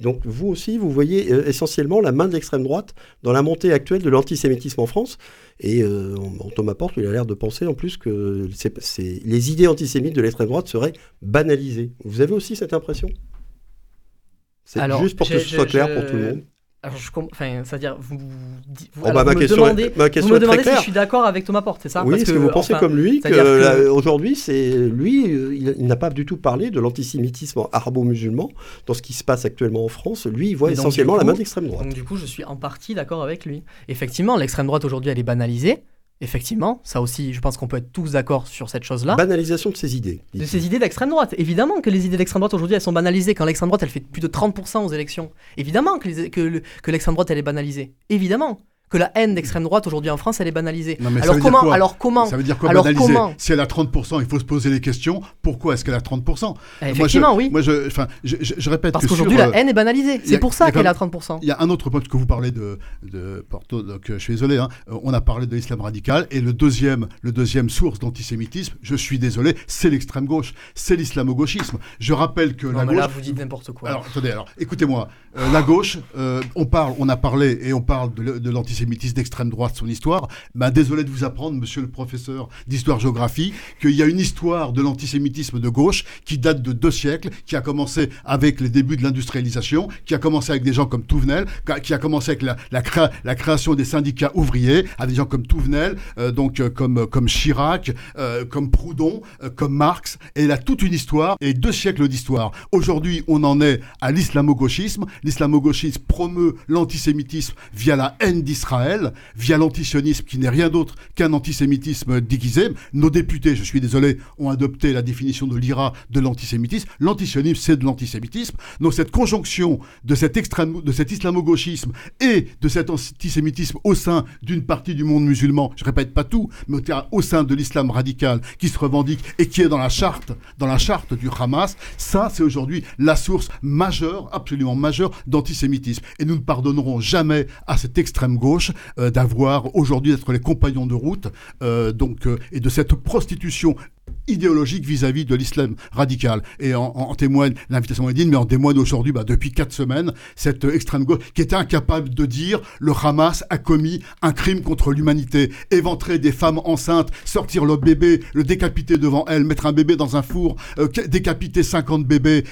Donc vous aussi, vous voyez euh, essentiellement la main de l'extrême droite dans la montée actuelle de l'antisémitisme en France. Et euh, Thomas Porte, il a l'air de penser en plus que les idées antisémites de l'extrême droite seraient banalisées. Vous avez aussi cette impression? C'est juste pour que ce soit clair pour tout le monde. Alors, je enfin, c'est-à-dire, vous, vous, oh, bah, me demandez, ma vous me demandez si je suis d'accord avec Thomas Porte, c'est ça? Oui, est-ce que, vous pensez comme lui que, aujourd'hui, c'est lui, il, n'a pas du tout parlé de l'antisémitisme arabo-musulman dans ce qui se passe actuellement en France. Lui, il voit essentiellement la main de l'extrême droite. Donc, du coup, je suis en partie d'accord avec lui. Effectivement, l'extrême droite aujourd'hui, elle est banalisée. Effectivement, ça aussi, je pense qu'on peut être tous d'accord sur cette chose-là. Banalisation de ces idées. De ces idées d'extrême droite. Évidemment que les idées d'extrême droite aujourd'hui, elles sont banalisées. Quand l'extrême droite, elle fait plus de 30% aux élections. Évidemment que, l'extrême droite, elle est banalisée. Évidemment. Que la haine d'extrême droite aujourd'hui en France, elle est banalisée. Non, mais ça alors, comment, alors comment Ça veut dire quoi Alors banaliser comment Si elle a 30%, il faut se poser les questions. Pourquoi est-ce qu'elle a 30% Eh, Effectivement, moi, je, oui. Moi, je, enfin, je, je- je répète Parce que qu'aujourd'hui, la haine est banalisée. a- C'est pour a ça qu'elle même- 30%. Il y a un autre point que vous parlez de, de Porto, donc euh, je suis désolé, hein, euh, on a parlé de l'islam radical, et le deuxième, le deuxième source d'antisémitisme, je suis désolé, c'est l'extrême gauche, c'est l'islamo-gauchisme. Je rappelle que Non, la mais gauche... là, vous dites n'importe quoi. Alors, attendez, alors, écoutez-moi. Euh, la gauche, euh, on parle, on a parlé et on parle de, de l'antisémitisme d'extrême droite, son histoire. Ben, désolé de vous apprendre, monsieur le professeur d'histoire-géographie, qu'il y a une histoire de l'antisémitisme de gauche qui date de deux siècles, qui a commencé avec les débuts de l'industrialisation, qui a commencé avec des gens comme Touvenel, qui a- commencé avec la, la, créa- la création des syndicats ouvriers, avec des gens comme Touvenel, euh, donc euh, comme, comme Chirac, euh, comme Proudhon, euh, comme Marx. Et a toute une histoire et deux siècles d'histoire. Aujourd'hui, on en est à l'islamo-gauchisme. L'islamo-gauchisme promeut l'antisémitisme via la haine d'Israël, via l'antisionisme qui n'est rien d'autre qu'un antisémitisme déguisé. Nos députés, je suis désolé, ont adopté la définition de l'IRA de l'antisémitisme. L'antisionisme, c'est de l'antisémitisme. Donc cette conjonction de cet extrême, de cet islamo-gauchisme et de cet antisémitisme au sein d'une partie du monde musulman, je répète pas tout, mais au, sein de l'islam radical qui se revendique et qui est dans la charte, dans la charte du Hamas, ça c'est aujourd'hui la source majeure, absolument majeure d'antisémitisme. Et nous ne pardonnerons jamais à cette extrême gauche euh, d'avoir aujourd'hui d'être les compagnons de route euh, donc euh, et de cette prostitution idéologique vis-à-vis de l'islam radical. Et en, témoigne l'invitation Edine, mais en témoigne aujourd'hui, bah, depuis quatre semaines, cette extrême gauche qui était incapable de dire le Hamas a commis un crime contre l'humanité, éventrer des femmes enceintes, sortir leur bébé, le décapiter devant elles, mettre un bébé dans un four, décapiter 50 bébés,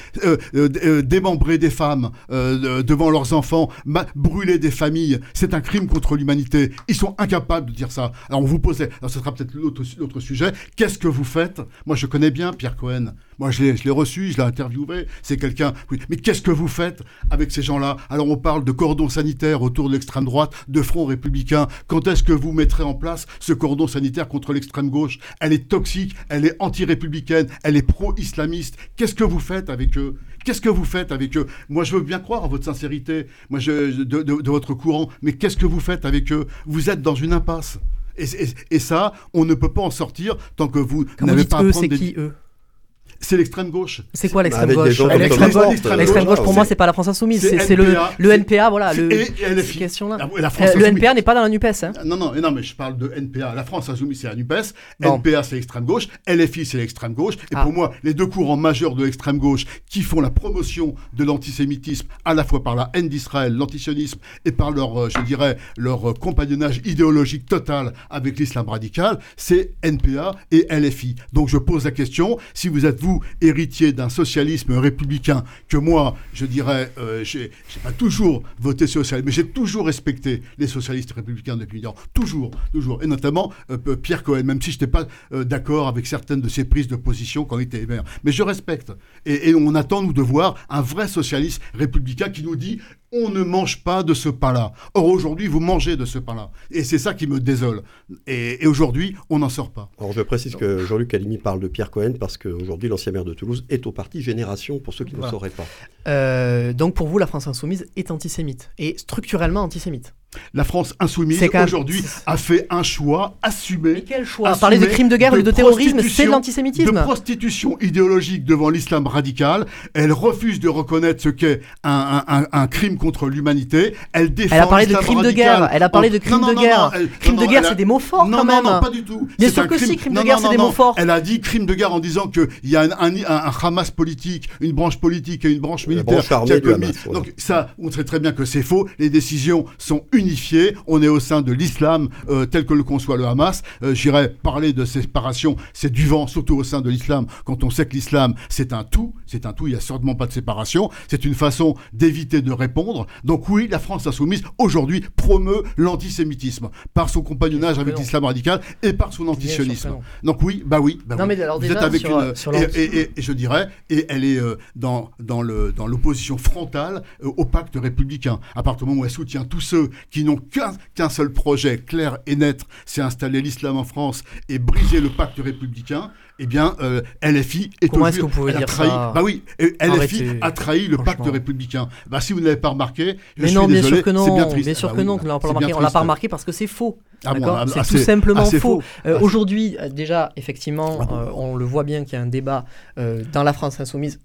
démembrer des femmes de- devant leurs enfants, brûler des familles, c'est un crime contre l'humanité. Ils sont incapables de dire ça. Alors on vous posait, alors ce sera peut-être l'autre l'autre sujet, qu'est-ce que vous faites? Moi je connais bien Pierre Cohen, moi je l'ai je l'ai reçu, je l'ai interviewé, c'est quelqu'un, oui. mais qu'est-ce que vous faites avec ces gens-là? Alors on parle de cordon sanitaire autour de l'extrême droite, de front républicain, quand est-ce que vous mettrez en place ce cordon sanitaire contre l'extrême gauche? Elle est toxique, elle est anti-républicaine, elle est pro-islamiste, qu'est-ce que vous faites avec eux? Qu'est-ce que vous faites avec eux? Moi, je veux bien croire en votre sincérité, moi, je, de, de- de votre courant, mais qu'est-ce que vous faites avec eux? Vous êtes dans une impasse. Et, et- et ça, on ne peut pas en sortir tant que vous n'avez pas à eux, prendre c'est des... qui eux? C'est l'extrême gauche. C'est quoi l'extrême gauche L'extrême gauche, pour moi, c'est- pas la France Insoumise, c'est le, NPA, le c'est- NPA, voilà, le, Et, LFI. questions-là. La, Euh, Le insoumise- NPA n'est pas dans la NUPES. Hein. Non, non, non, mais je parle de NPA. La France Insoumise, c'est la NUPES. Bon. NPA, c'est l'extrême gauche. LFI, c'est l'extrême gauche. Et Ah. pour moi, les deux courants majeurs de l'extrême gauche qui font la promotion de l'antisémitisme, à la fois par la haine d'Israël, l'antisionisme, et par leur, euh, je dirais, leur euh, compagnonnage idéologique total avec l'islam radical, c'est NPA et LFI. Donc je pose la question, si vous êtes, vous, héritier d'un socialisme républicain, que moi, je dirais, euh, j'ai pas toujours voté social, mais j'ai toujours respecté les socialistes républicains depuis lors. Toujours, toujours. Et notamment euh, Pierre Cohen, même si je n'étais pas euh, d'accord avec certaines de ses prises de position quand il était maire. Mais je respecte. Et on attend, nous, de voir un vrai socialiste républicain qui nous dit on ne mange pas de ce pain-là. Or, aujourd'hui, vous mangez de ce pain-là. Et c'est ça qui me désole. Et, et aujourd'hui, on n'en sort pas. Alors je précise que Jean-Luc Alimi parle de Pierre Cohen parce qu'aujourd'hui l'ancien maire de Toulouse est au parti Génération pour ceux qui ne Voilà. sauraient pas. Euh, donc pour vous, la France Insoumise est antisémite et structurellement antisémite. La France insoumise, aujourd'hui, a fait un choix Mais assumé quel choix Assumé Parler de crimes de guerre ou de terrorisme, c'est de prostitution- de l'antisémitisme. prostitution idéologique devant l'islam radical. Elle refuse de reconnaître ce qu'est un, un- un- un crime contre l'humanité. Elle défend Elle a parlé de crimes de guerre. Elle a parlé en- de crimes Non, de non, guerre. non, Crimes non, de non, guerre, c'est des mots forts non, quand non, même. non, pas du tout. Bien sûr que si, crime de non, guerre, non, c'est non, des non. mots forts. Elle a dit crime de guerre en disant qu'il y a un, un- un Hamas politique, une branche politique et une branche militaire. qui a commis-. Donc ça, on sait très bien que c'est faux. Les décisions sont unifiées. On est au sein de l'islam euh, tel que le conçoit le Hamas. Euh, J'irais parler de séparation. C'est du vent, surtout au sein de l'islam, quand on sait que l'islam, c'est un tout. C'est un tout, il n'y a certainement pas de séparation. C'est une façon d'éviter de répondre. Donc oui, la France insoumise, aujourd'hui, promeut l'antisémitisme par son compagnonnage avec l'islam radical et par son antisionisme. Donc oui, bah oui. bah Non, oui. mais alors Vous déjà, êtes avec sur- une... sur et, l'anti- et- et- et je dirais, et elle est euh, dans, dans, l'opposition frontale euh, au pacte républicain. À partir du moment où elle soutient tous ceux qui n'ont qu'un seul projet clair et net, c'est installer l'islam en France et briser le pacte républicain, eh bien, euh, LFI est Comment est-ce que vous pouvez dire trahi, ça Bah oui, LFI a trahi le pacte républicain. Bah si vous ne l'avez pas remarqué, je mais non, bien sûr que non, bien, bien sûr bah que non, pas remarqué. On l'a pas remarqué parce que c'est faux. Ah bon, ah, c'est tout simplement faux. Euh, Aujourd'hui, déjà, effectivement, ah euh, on le voit bien qu'il y a un débat euh, dans la France insoumise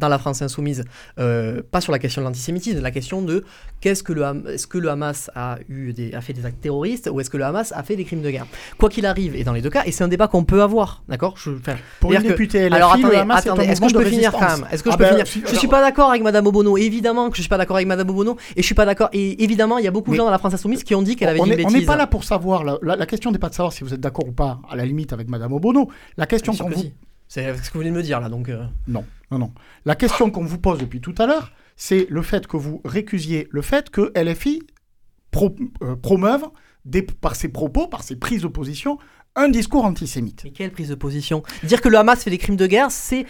dans la France insoumise, euh, pas sur la question de l'antisémitisme, la question de qu'est-ce que le est-ce que le Hamas a eu des, a fait des actes terroristes ou est-ce que le Hamas a fait des crimes de guerre? Quoi qu'il arrive, et dans les deux cas, et c'est un débat qu'on peut avoir, d'accord? Je, Pour une députée LFI, alors attendez, attendez, est-ce que je peux finir quand même? Est-ce que je ah peux ben, finir? Je suis pas d'accord avec Madame Obono, évidemment que je suis pas d'accord avec Madame Obono, et je suis pas d'accord. Et évidemment, il y a beaucoup de gens dans la France insoumise qui ont dit qu'elle avait dit une bêtise. On n'est pas là pour savoir. La, la question n'est pas de savoir si vous êtes d'accord ou pas. À la limite avec Madame Obono, la question qu'on vous c'est ce que vous venez de me dire là, donc. Euh. Non, non, non. La question qu'on vous pose depuis tout à l'heure, c'est le fait que vous récusiez le fait que LFI euh, promeuve par ses propos, par ses prises de position, un discours antisémite. Mais quelle prise de position Dire que le Hamas fait des crimes de guerre, c'est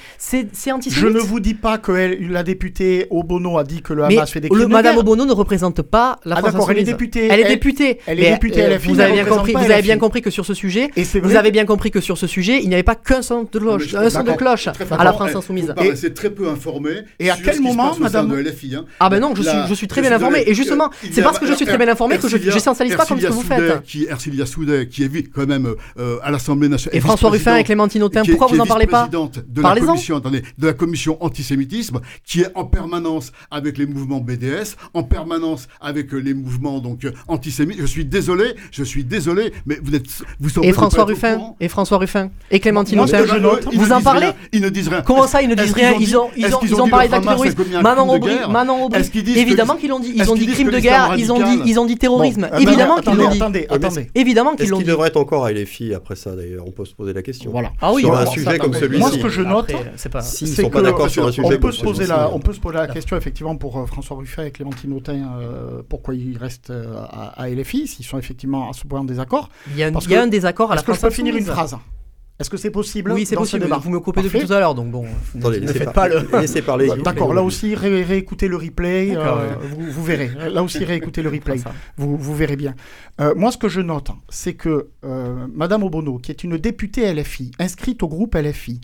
antisémite. Je ne vous dis pas que la députée Obono a dit que le Hamas fait des crimes de guerre. Madame Obono ne représente pas la ah, France d'accord, elle est députée. Elle, est députée. Elle est députée euh, Vous avez bien compris. Vous avez bien compris que sur ce sujet, vous avez bien compris que sur ce sujet, il n'y avait pas qu'un son de cloche, un son de cloche à la France insoumise. C'est très peu informé. Et à quel moment, Madame hein. Ah ben non, je suis je suis très bien informé. Et justement, c'est parce que je suis très bien informé que je n'essentialise pas comme ce que vous faites. Ercilia Soudet, qui est quand même euh, à l'Assemblée et François Ruffin et Clémentine Autain, pourquoi vous n'en parlez pas de la commission, attendez, de la commission antisémitisme, qui est en permanence avec les mouvements BDS, en permanence avec euh, les mouvements donc euh, antisémites. Je suis désolé, je suis désolé, mais vous êtes, vous Et François Ruffin, et François Ruffin, et Clémentine Autain, vous en parlez Ils ne disent rien. Comment ça, ils ne disent rien Ils ont, ils ont, ils ont parlé d'actes terroristes. Manon Aubry, Manon Aubry. Évidemment qu'ils l'ont dit. Ils ont dit crime de guerre. Ils ont dit, ils ont dit terrorisme. Évidemment qu'ils l'ont dit. Attendez, attendez. Évidemment qu'ils l'ont dit. Devrait être encore à LFI? Après ça d'ailleurs On peut se poser la question. Voilà. Ah oui, sur un sujet comme celui-ci. Moi, ce que je note, c'est pas. Si, sont pas d'accord sur un sujet on peut se poser la, on peut se poser la question effectivement pour euh, François Ruffet et Clémentine Autain, euh, pourquoi ils restent euh, à, LFI, s'ils sont effectivement à ce point en désaccord. Il y a, il y a un désaccord à la Est-ce que je peux finir une phrase est-ce que c'est possible Oui, c'est possible. Vous me coupez depuis tout à l'heure, donc bon. Attendez, ne faites pas le. Laissez parler. D'accord. Là aussi, réécoutez le replay. vous, verrez. Là aussi, réécoutez le replay. Vous, vous, verrez bien. moi, ce que je note, c'est que Madame Obono, qui est une députée LFI, inscrite au groupe LFI,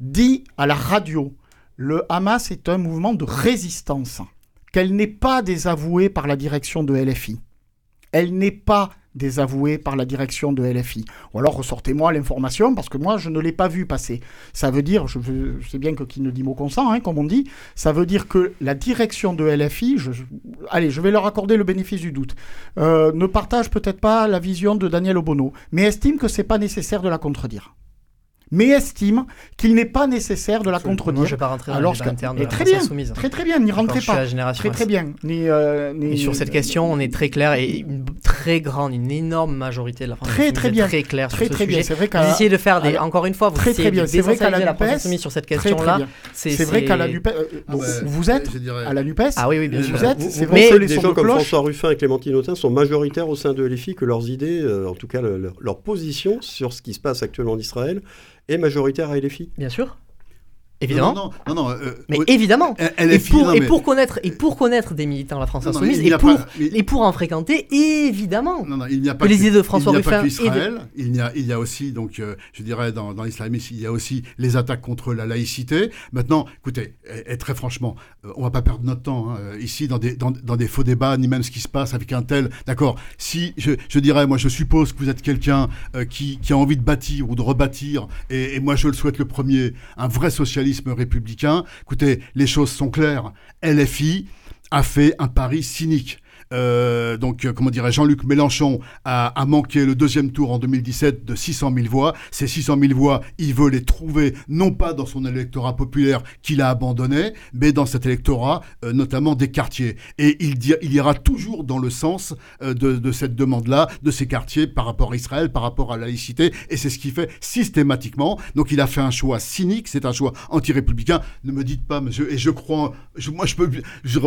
dit à la radio le Hamas est un mouvement de résistance, qu'elle n'est pas désavouée par la direction de LFI. Elle n'est pas désavouée par la direction de LFI. Ou alors ressortez-moi l'information, parce que moi, je ne l'ai pas vu passer. Ça veut dire, je, sais bien que qui ne dit mot consent, hein, comme on dit, ça veut dire que la direction de LFI, allez, je vais leur accorder le bénéfice du doute, euh, ne partage peut-être pas la vision de Daniel Obono, mais estime que c'est pas nécessaire de la contredire mais estime qu'il n'est pas nécessaire de la contredire. je vais pas rentrer dans alors, le interne de très bien, Très très bien, n'y rentrez pas. Très très bien. Ni, euh, ni, sur cette question, on est très clair et une très grande, une énorme majorité de la France très très bien, très clair très, sur très bien. C'est vrai vous essayez de faire des, encore une fois, vous très très bien. C'est vrai qu'à la Nupes, sur cette question-là, c'est vrai qu'à la Nupes, vous êtes à la Nupes. Ah oui oui bien sûr. Vous êtes, c'est vrai. Des gens comme François Ruffin et Clémentine Autain sont majoritaires au sein de LFI que leurs idées, euh, en tout cas leur position sur ce qui se passe actuellement en Israël est majoritaire à LFI Bien sûr. Évidemment. Non, non, non, euh, mais évidemment. et, pour, et, pour, connaître, et pour connaître des militants de la France Insoumise, et, pour, et pour en fréquenter, évidemment. Il n'y a pas que, les idées de François il Ruffin. Israël, il, y a, il y a aussi, donc, euh, je dirais, dans, dans l'islamisme, il y a aussi les attaques contre la laïcité. Maintenant, écoutez, et, très franchement, euh, on va pas perdre notre temps hein, ici dans des, dans, dans, des faux débats, ni même ce qui se passe avec un tel. D'accord Si, je, je, dirais, moi, je suppose que vous êtes quelqu'un qui, qui, a envie de bâtir ou de rebâtir, et moi, je le souhaite le premier, un vrai républicain Écoutez, les choses sont claires. LFI a fait un pari cynique. Euh, donc, euh, comment dirais Jean-Luc Mélenchon a, manqué le deuxième tour en 2017 de 600 000 voix. Ces 600 000 voix, il veut les trouver non pas dans son électorat populaire qu'il a abandonné, mais dans cet électorat, euh, notamment des quartiers. Et il, il ira toujours dans le sens de, cette demande-là, de ces quartiers par rapport à Israël, par rapport à la laïcité. Et c'est ce qu'il fait systématiquement. Donc, il a fait un choix cynique, c'est un choix anti-républicain. Ne me dites pas, je, et je crois, moi, je peux,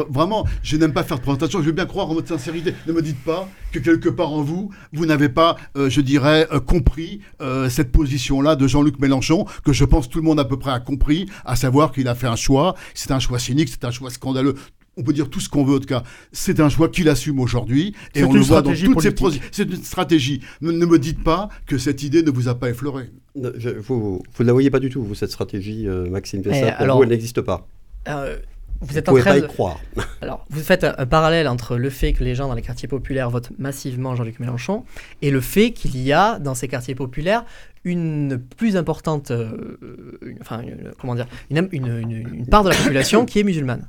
vraiment, je n'aime pas faire de présentation, je veux bien croire en votre sincérité. Ne me dites pas que quelque part en vous, vous n'avez pas, euh, je dirais, euh, compris euh, cette position-là de Jean-Luc Mélenchon, que je pense tout le monde à peu près a compris, à savoir qu'il a fait un choix. C'est un choix cynique, c'est un choix scandaleux on peut dire tout ce qu'on veut, en tout cas, c'est un choix qu'il assume aujourd'hui, et on le voit dans toutes ses C'est une stratégie. Ne, me dites pas que cette idée ne vous a pas effleuré. vous ne la voyez pas du tout, vous, cette stratégie, Maxime Vessa, pour alors, vous, elle n'existe pas. Vous êtes en train de... croire. Alors, vous faites un, parallèle entre le fait que les gens dans les quartiers populaires votent massivement Jean-Luc Mélenchon et le fait qu'il y a dans ces quartiers populaires une plus importante, euh, enfin, comment dire, une, une, part de la population qui est musulmane.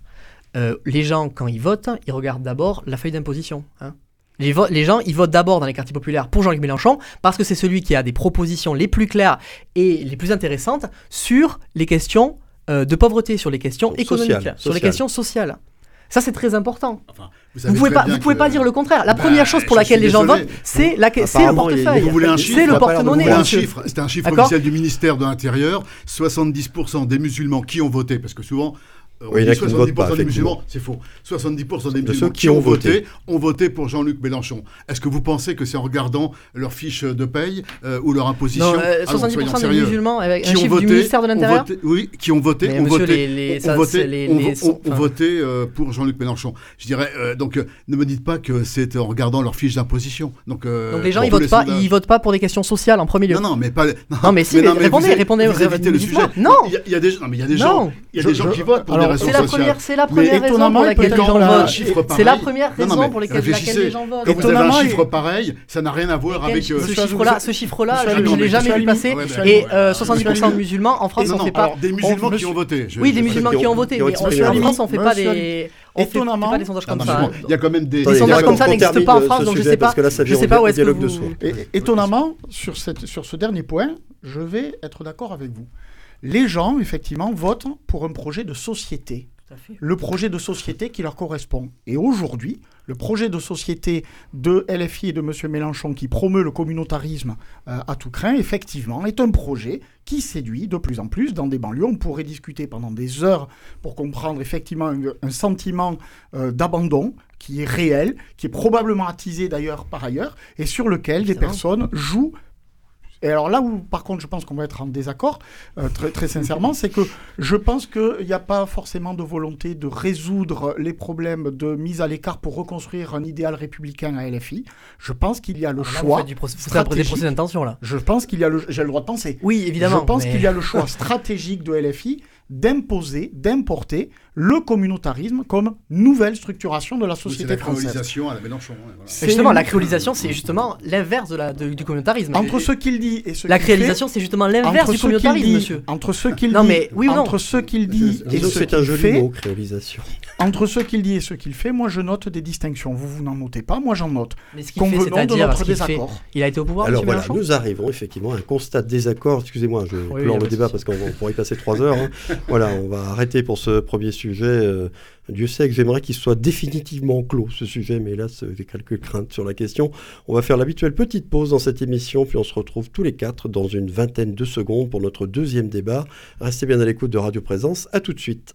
Euh, les gens, quand ils votent, ils regardent d'abord la feuille d'imposition. Hein. Les, les, gens, ils votent d'abord dans les quartiers populaires pour Jean-Luc Mélenchon parce que c'est celui qui a des propositions les plus claires et les plus intéressantes sur les questions euh, de pauvreté, sur les questions économiques, sur les questions sociales. Ça, c'est très important. vous ne pouvez, pas, vous pouvez pas dire le contraire. La bah, première chose pour laquelle les gens votent, c'est le portefeuille. C'est le porte-monnaie. C'est un chiffre officiel du ministère de l'Intérieur. 70% des musulmans qui ont voté, parce que souvent, oui, 70% des musulmans, c'est faux. 70% des musulmans qui, ont voté, ont voté pour Jean-Luc Mélenchon. Est-ce que vous pensez que c'est en regardant leur fiche de paye euh, ou leur imposition non, 70% ah des musulmans, avec un chiffre du ministère de l'Intérieur Oui, qui ont voté, ont voté, ont voté, pour Jean-Luc Mélenchon. Je dirais, euh, donc, euh, ne me dites pas que c'est en regardant leur fiche d'imposition. Donc, donc les gens, ils votent pas, ils votent pas pour des questions sociales en premier lieu. Non, non, mais pas. Non, mais si, répondez, répondez. Vous évitez le sujet. Non. Il y a des gens, il y a des gens qui votent pour des c'est la première, c'est la première raison pour laquelle les gens votent. C'est la première raison pour laquelle les gens votent. Quand vous avez un chiffre pareil, ça n'a rien à voir avec ce chiffre-là. Ce chiffre-là, je ne l'ai jamais vu passer. Et 70% de musulmans en France, on fait pas. Des musulmans qui ont voté. Oui, des musulmans qui ont voté. Mais en France, on fait pas des. On Étonnamment, fait pas des sondages comme ça. Il y a quand même des, des sondages comme ça n'existent pas en France, donc je sais pas. Je sais pas où est-ce que vous. Étonnamment, sur cette sur ce dernier point, je vais être d'accord avec vous. Les gens, effectivement, votent pour un projet de société le projet de société qui leur correspond. Et aujourd'hui, le projet de société de LFI et de M. Mélenchon qui promeut le communautarisme euh, à tout craint, effectivement, est un projet qui séduit de plus en plus dans des banlieues. On pourrait discuter pendant des heures pour comprendre effectivement un, sentiment euh, d'abandon qui est réel, qui est probablement attisé d'ailleurs par ailleurs, et sur lequel des personnes jouent et alors là où, par contre, je pense qu'on va être en désaccord, euh, très, très sincèrement, c'est que je pense qu'il n'y a pas forcément de volonté de résoudre les problèmes de mise à l'écart pour reconstruire un idéal républicain à LFI. Je pense qu'il y a le choix. Vous, du des procès d'intention, là. Je pense qu'il y a le. J'ai le droit de penser. Oui, évidemment. Je pense qu'il y a le choix stratégique de LFI d'imposer, d'importer le communautarisme comme nouvelle structuration de la société française. C'est la créolisation à la Mélenchon. Justement, la créolisation, c'est justement l'inverse de la, du communautarisme. Entre ce qu'il dit et ce La créolisation, c'est justement l'inverse du communautarisme, monsieur. Entre ce qu'il dit, mais, oui entre ce qu'il dit et ce qu'il fait... Mot, créolisation. Entre ce qu'il dit et ce qu'il fait, moi je note des distinctions. Vous, vous n'en notez pas, moi j'en note. Mais ce qu'il fait, c'est-à-dire notre désaccord. Il a été au pouvoir, Alors voilà, nous arrivons effectivement à un constat de désaccord. Excusez-moi, je oui, clore le débat parce qu'on pourrait y passer trois heures. Hein. voilà, on va arrêter pour ce premier Euh, Dieu sait que j'aimerais qu'il soit définitivement clos, ce sujet, mais là, j'ai quelques craintes sur la question. On va faire l'habituelle petite pause dans cette émission, puis on se retrouve tous les quatre dans une vingtaine de secondes pour notre deuxième débat. Restez bien à l'écoute de Radio Présence. À tout de suite.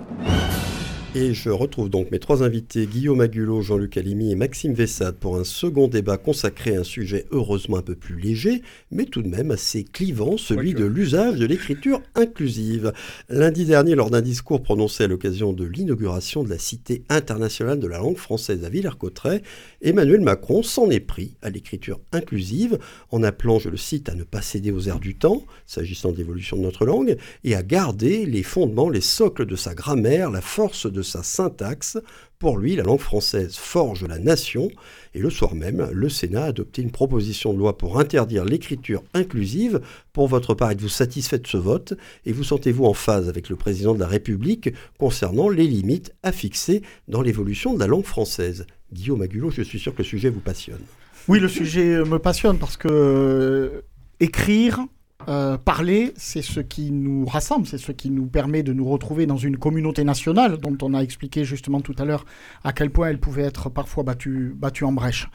Et je retrouve donc mes trois invités, Guillaume Agulot, Jean-Luc Alimi et Maxime Vessade, pour un second débat consacré à un sujet heureusement un peu plus léger, mais tout de même assez clivant, celui de l'usage de l'écriture inclusive. Lundi dernier, lors d'un discours prononcé à l'occasion de l'inauguration de la Cité internationale de la langue française à Villers-Cotterêts, Emmanuel Macron s'en est pris à l'écriture inclusive, en appelant, je le cite, à ne pas céder aux airs du temps, s'agissant de l'évolution de notre langue, et à garder les fondements, les socles de sa grammaire, la force de sa syntaxe. Pour lui, la langue française forge la nation. Et le soir même, le Sénat a adopté une proposition de loi pour interdire l'écriture inclusive. Pour votre part, êtes-vous satisfait de ce vote? Et vous sentez-vous en phase avec le président de la République concernant les limites à fixer dans l'évolution de la langue française? Guillaume Agulot, je suis sûr que le sujet vous passionne. Oui, le sujet me passionne parce que euh, écrire, euh, parler, c'est ce qui nous rassemble, c'est ce qui nous permet de nous retrouver dans une communauté nationale dont on a expliqué justement tout à l'heure à quel point elle pouvait être parfois battue, battue en brèche.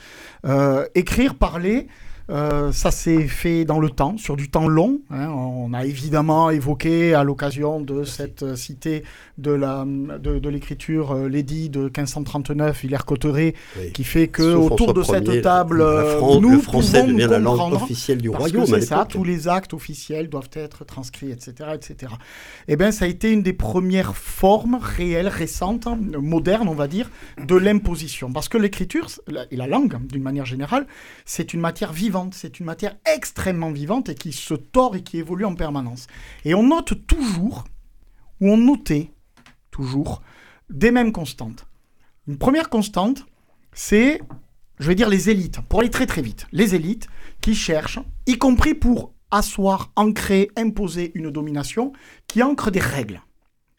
Euh, écrire, parler, euh, ça s'est fait dans le temps, sur du temps long. Hein. On a évidemment évoqué à l'occasion de cette euh, cité de la de, l'écriture euh, l'édit de 1539 Hilaire Cotteret, qui fait que autour de cette table, nous le français pouvons devient la langue officielle du royaume. C'est ça, tous les actes officiels doivent être transcrits, etc., etc. Eh bien, ça a été une des premières formes réelles, récentes, modernes, on va dire, de l'imposition, parce que l'écriture et la langue, d'une manière générale, c'est une matière vivante c'est une matière extrêmement vivante et qui se tord et qui évolue en permanence. Et on note toujours, ou on notait toujours, des mêmes constantes. Une première constante, c'est, je vais dire, les élites, pour aller très très vite, les élites qui cherchent, y compris pour asseoir, ancrer, imposer une domination, qui ancre des règles,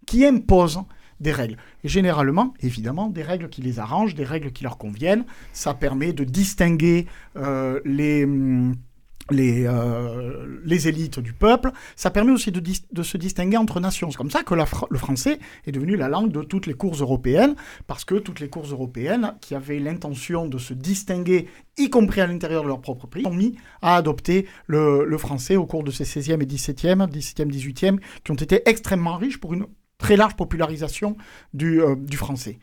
qui impose des règles. Et généralement, évidemment, des règles qui les arrangent, des règles qui leur conviennent. Ça permet de distinguer euh, les... Hum, les, euh, les élites du peuple, ça permet aussi de, se distinguer entre nations. C'est comme ça que le français est devenu la langue de toutes les cours européennes, parce que toutes les cours européennes qui avaient l'intention de se distinguer, y compris à l'intérieur de leur propre pays, ont mis à adopter le, le français au cours de ces 16e et 17e, 17e, 18e, qui ont été extrêmement riches pour une très large popularisation du, euh, du français.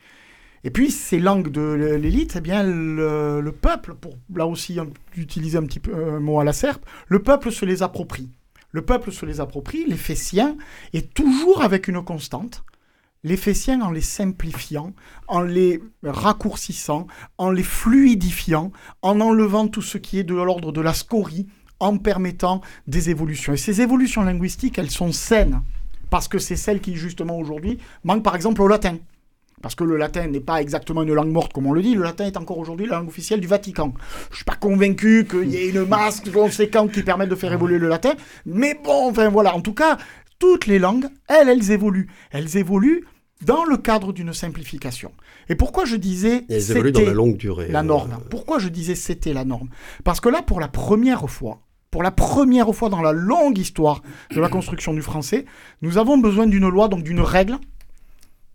Et puis, ces langues de l'élite, eh bien, le, peuple, pour là aussi utiliser un petit peu mot à la serpe, le peuple se les approprie. Le peuple se les approprie, les fait siens, et toujours avec une constante, les fait en les simplifiant, en les raccourcissant, en les fluidifiant, en enlevant tout ce qui est de l'ordre de la scorie, en permettant des évolutions. Et ces évolutions linguistiques, elles sont saines parce que c'est celle qui, justement, aujourd'hui, manque par exemple au latin. Parce que le latin n'est pas exactement une langue morte, comme on le dit. Le latin est encore aujourd'hui la langue officielle du Vatican. Je ne suis pas convaincu qu'il y ait une masse conséquente qui permette de faire évoluer le latin. Mais bon, enfin voilà. En tout cas, toutes les langues, elles, elles évoluent. Elles évoluent dans le cadre d'une simplification. Et pourquoi je disais elles évoluent dans la longue durée. La norme? Euh, pourquoi je disais c'était la norme? Parce que là, pour la première fois, pour la première fois dans la longue histoire de la construction du français, nous avons besoin d'une loi, donc d'une règle,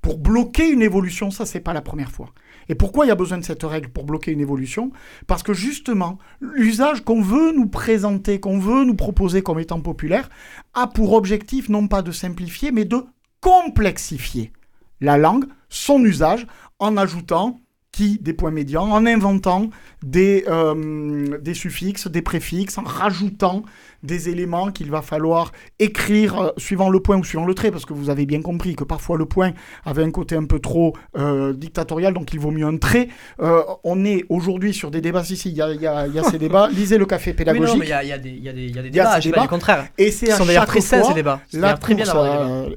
pour bloquer une évolution. Ça, c'est pas la première fois. Et pourquoi il y a besoin de cette règle pour bloquer une évolution? Parce que justement, l'usage qu'on veut nous présenter, qu'on veut nous proposer comme étant populaire, a pour objectif non pas de simplifier, mais de complexifier la langue, son usage, en ajoutant qui des points médians, en inventant des, euh, des suffixes, des préfixes, en rajoutant des éléments qu'il va falloir écrire euh, suivant le point ou suivant le trait, parce que vous avez bien compris que parfois le point avait un côté un peu trop euh, dictatorial, donc il vaut mieux un trait. on est aujourd'hui sur des débats, ici, il y a, y, a, y a, ces débats, lisez le café pédagogique. Oui, il y a, des, y a des, y a des débats, je pas contraire. Et c'est à chaque très fois, ces débats. La très bien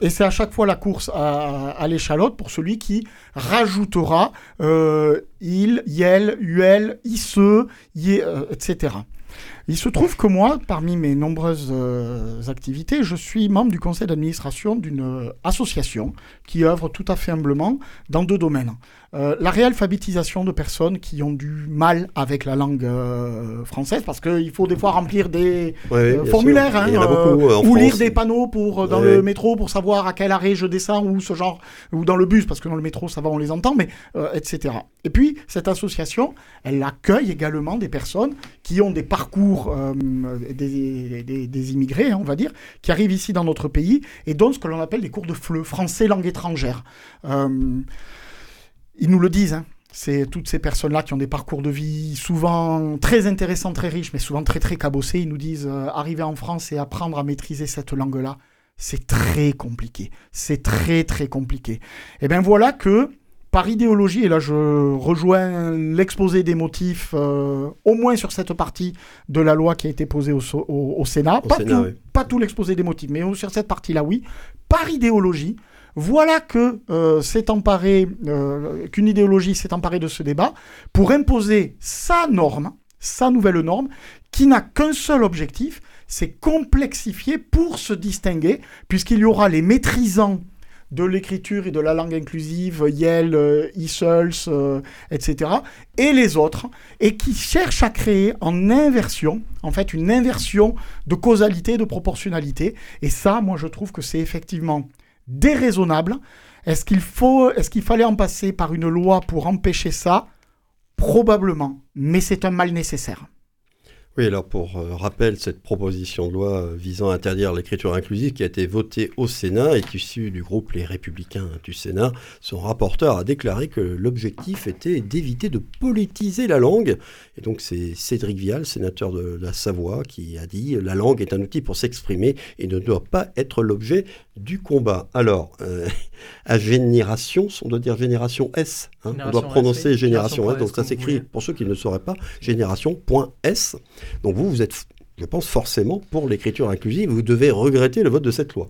et c'est à chaque fois la course à, à l'échalote pour celui qui rajoutera il, yel, uel, isse, y, euh, etc. Il se trouve que moi, parmi mes nombreuses euh, activités, je suis membre du conseil d'administration d'une euh, association qui œuvre tout à fait humblement dans deux domaines. Euh, la réalphabétisation de personnes qui ont du mal avec la langue française, parce qu'il faut des fois remplir des formulaires, hein, ou lire des panneaux pour, dans le métro pour savoir à quel arrêt je descends, ou ce genre, ou dans le bus, parce que dans le métro, ça va, on les entend, mais etc. Et puis, cette association, elle accueille également des personnes qui ont des parcours euh, des, immigrés, hein, on va dire, qui arrivent ici dans notre pays et donnent ce que l'on appelle des cours de FLE, français langue étrangère. Euh, ils nous le disent, hein. c'est toutes ces personnes-là qui ont des parcours de vie souvent très intéressants, très riches, mais souvent très très cabossés. Ils nous disent euh, arriver en France et apprendre à maîtriser cette langue-là, c'est très compliqué. C'est très très compliqué. Et bien voilà que par idéologie, et là je rejoins l'exposé des motifs, euh, au moins sur cette partie de la loi qui a été posée au, Sénat, pas, tout, l'exposé des motifs, mais sur cette partie-là, oui, par idéologie, voilà que euh, emparé, euh, qu'une idéologie s'est emparée de ce débat pour imposer sa norme, sa nouvelle norme, qui n'a qu'un seul objectif, c'est complexifier pour se distinguer, puisqu'il y aura les maîtrisants de l'écriture et de la langue inclusive, Yale, euh, ESOLS, euh, etc., et les autres, et qui cherchent à créer en inversion, en fait, une inversion de causalité, de proportionnalité. Et ça, moi, je trouve que c'est effectivement déraisonnable. Est-ce qu'il est-ce qu'il fallait en passer par une loi pour empêcher ça? Probablement, mais c'est un mal nécessaire. Oui, alors pour euh, rappel, cette proposition de loi euh, visant à interdire l'écriture inclusive qui a été votée au Sénat est issue du groupe Les Républicains du Sénat. Son rapporteur a déclaré que l'objectif était d'éviter de politiser la langue. Et donc c'est Cédric Vial, sénateur de la Savoie, qui a dit la langue est un outil pour s'exprimer et ne doit pas être l'objet du combat. Alors, euh, à génération, on doit dire génération S. hein, on doit prononcer S, génération S. Donc ça s'écrit, pour ceux qui ne le sauraient pas, génération.s. Donc vous, vous êtes, je pense, forcément pour l'écriture inclusive. Vous devez regretter le vote de cette loi.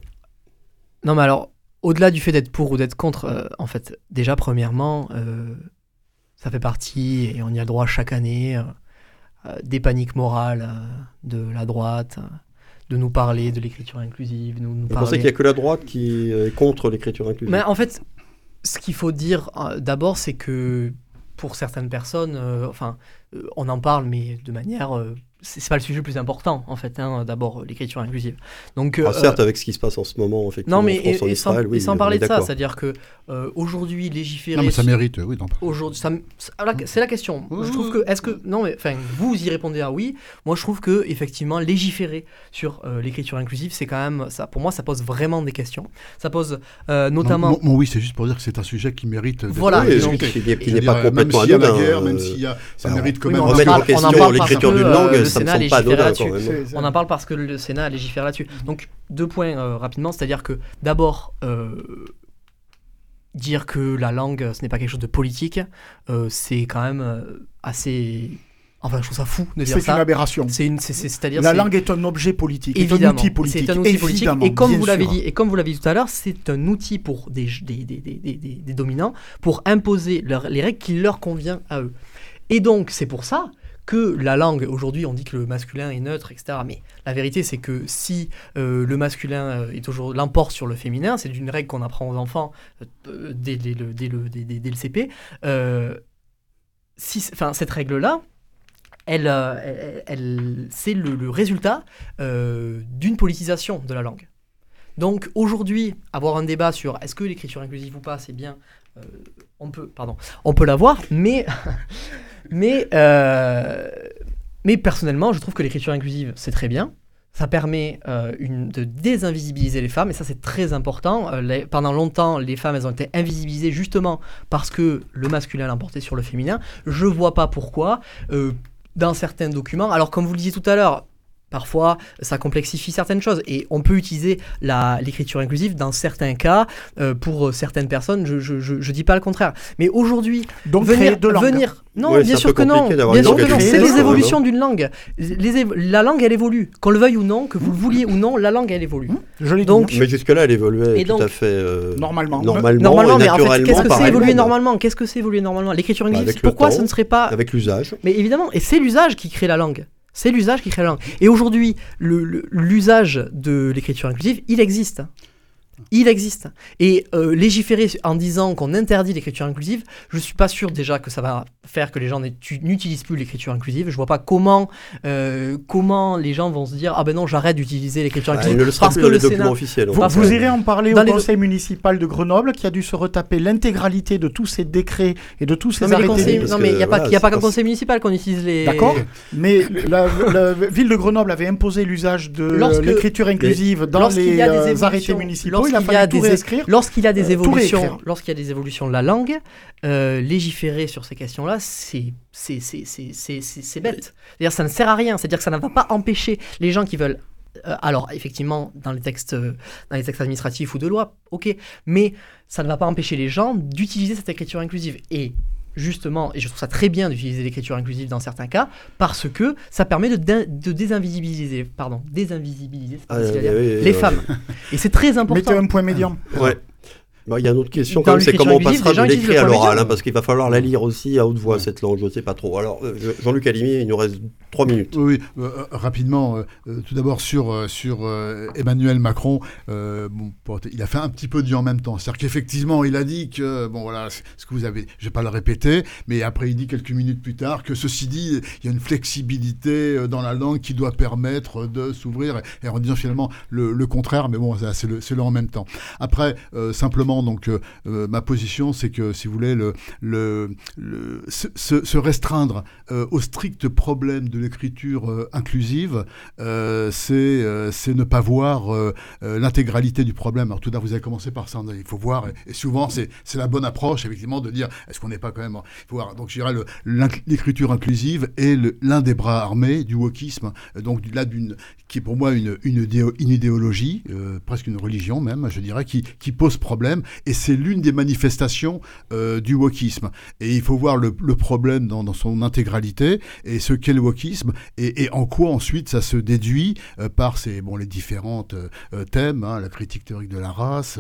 Non, mais alors, au-delà du fait d'être pour ou d'être contre, euh, en fait, déjà, premièrement, euh, ça fait partie, et on y a le droit chaque année, euh, des paniques morales de la droite, de nous parler de l'écriture inclusive, nous, nous Vous parler... pensez qu'il n'y a que la droite qui est contre l'écriture inclusive? Mais en fait, ce qu'il faut dire d'abord, c'est que pour certaines personnes, enfin, on en parle, mais de manière. Euh, c'est c'est pas le sujet le plus important, en fait, hein, d'abord, euh, l'écriture inclusive. Donc, Ah, euh, certes, avec ce qui se passe en ce moment, effectivement, non, mais en France, en et, sans, oui, et sans parler de ça, d'accord. c'est-à-dire que euh, aujourd'hui, légiférer. Non, mais ça mérite, euh, oui. Aujourd'hui, c'est ah, la- c'est la question. Oui, je trouve que, est-ce que, non, mais enfin, vous y répondez à oui. Moi, je trouve que effectivement, légiférer sur euh, l'écriture inclusive, c'est quand même, ça, pour moi, ça pose vraiment des questions. Ça pose euh, Non, notamment. mon, mon oui, c'est juste pour dire que c'est un sujet qui mérite Voilà, Oui, qui, n'est pas dire, complètement même s'il y a la anodin, guerre, euh, même s'il y a, ça mérite quand même remettre en question l'écriture que, d'une euh, langue, Sénat légifère là-dessus. c'est- On en parle parce que le Sénat légifère là-dessus. Donc, deux points euh, rapidement, c'est-à-dire que d'abord, euh, dire que la langue, ce n'est pas quelque chose de politique, euh, c'est quand même assez. Enfin, je trouve ça fou de dire C'est une ça. aberration. C'est une, c'est- c'est- c'est-à-dire. La c'est- langue est un objet politique, est un Évidemment, outil politique. c'est un outil politique. évidemment, Et comme vous l'avez dit, et comme vous l'avez dit tout à l'heure, c'est un outil pour des, des, des, des, des- des- des dominants pour imposer leur- les règles qui leur convient à eux. Et donc, c'est pour ça que la langue, aujourd'hui, on dit que le masculin est neutre, etc. Mais la vérité, c'est que si euh, le masculin euh, est toujours l'emporte sur le féminin, c'est une règle qu'on apprend aux enfants euh, dès, le, dès, le, dès, le CP. enfin, cette règle-là, elle, elle, c'est le, le résultat d'une politisation de la langue. Donc aujourd'hui, avoir un débat sur est-ce que l'écriture inclusive ou pas, c'est bien, on peut, pardon, on peut l'avoir, mais, mais, euh, mais personnellement, je trouve que l'écriture inclusive, c'est très bien. Ça permet euh, de désinvisibiliser les femmes, et ça c'est très important. Euh, pendant longtemps, les femmes, elles ont été invisibilisées justement parce que le masculin l'emportait sur le féminin. Je vois pas pourquoi, dans certains documents, alors comme vous le disiez tout à l'heure, parfois ça complexifie certaines choses, et on peut utiliser l'écriture inclusive dans certains cas, euh, pour euh, certaines personnes, je, je, je, je dis pas le contraire. Mais aujourd'hui, venir, langues. venir. Non, Ouais, bien sûr que non. Bien sûr que non. C'est les évolutions d'une langue. Les évo- la langue, elle évolue. Qu'on le veuille ou non, que vous le vouliez ou non, la langue, elle évolue. Je l'ai Donc, dit. Mais jusque-là, elle évoluait Et tout à fait euh, Normalement. normalement, mais en fait, naturellement qu'est-ce que par c'est évoluer normalement? Qu'est-ce que c'est évoluer normalement? L'écriture inclusive, avec le pourquoi temps, ce ne serait pas avec l'usage. Mais évidemment, et c'est l'usage qui crée la langue. C'est l'usage qui crée la langue. Et aujourd'hui, l'usage de l'écriture inclusive, il existe. Il existe. Et euh, légiférer en disant qu'on interdit l'écriture inclusive, je suis pas sûr déjà que ça va faire que les gens n'utilisent plus l'écriture inclusive. Je vois pas comment, euh, comment les gens vont se dire ah ben non j'arrête d'utiliser l'écriture Ah, inclusive il ne le sera parce plus que le documents Sénat. officiels. en Vous, irez en parler dans au conseil municipal de Grenoble qui a dû se retaper l'intégralité de tous ces décrets et de tous ces Non mais, arrêtés. conseils- non, mais il n'y a pas, voilà, y a pas c'est qu'un pas- conseil municipal qu'on utilise les. D'accord Mais la, la ville de Grenoble avait imposé l'usage de l'écriture inclusive dans lorsqu'il les y a des euh, évolutions- arrêtés municipaux. Il a lorsqu'il y a fallu tout des- réécrire. Lorsqu'il y a des Euh, évolutions, lorsqu'il y a des évolutions de la langue, légiférer sur ces questions-là, c'est bête. C'est-à-dire ça ne sert à rien. C'est-à-dire que ça ne va pas empêcher les gens qui veulent. euh, alors effectivement, dans les textes euh, dans les textes administratifs ou de loi, ok, mais ça ne va pas empêcher les gens d'utiliser cette écriture inclusive. Et justement, et je trouve ça très bien d'utiliser l'écriture inclusive dans certains cas, parce que ça permet de, dé- de désinvisibiliser, pardon, désinvisibiliser, Ah, oui, oui, oui, les oui. femmes. Et c'est très important. Mettez un point médian. Ouais. Bah, il y a une autre question, c'est comment on passera de l'écrit à l'oral, hein, parce qu'il va falloir la lire aussi à haute voix, cette langue, je ne sais pas trop. Alors, euh, Jean-Luc Alimi, il nous reste trois minutes. Oui, euh, euh, rapidement, tout d'abord sur, sur Emmanuel Macron, bon, il a fait un petit peu du en même temps. C'est-à-dire qu'effectivement, il a dit que, bon voilà, ce que vous avez, je ne vais pas le répéter, mais après, il dit quelques minutes plus tard que ceci dit, il y a une flexibilité dans la langue qui doit permettre de s'ouvrir, et, en disant finalement le, contraire, mais bon, c'est le, le en même temps. Après, simplement, donc, euh, euh, ma position, c'est que, si vous voulez, le, le, se, restreindre euh, au strict problème de l'écriture inclusive, c'est ne pas voir l'intégralité du problème. Alors, tout d'abord, vous avez commencé par ça. Il faut voir, et, souvent, c'est la bonne approche, effectivement, de dire est-ce qu'on n'est pas quand même. Il faut voir. Donc, je dirais l'écriture inclusive est l'un des bras armés du wokisme. Donc, là, d'une qui est pour moi une, une, idéologie, presque une religion même, je dirais, qui pose problème et c'est l'une des manifestations euh, du wokisme. Et il faut voir le, problème dans, son intégralité, et ce qu'est le wokisme, et, en quoi ensuite ça se déduit euh, par ces, bon, les différentes euh, thèmes, hein, la critique théorique de la race,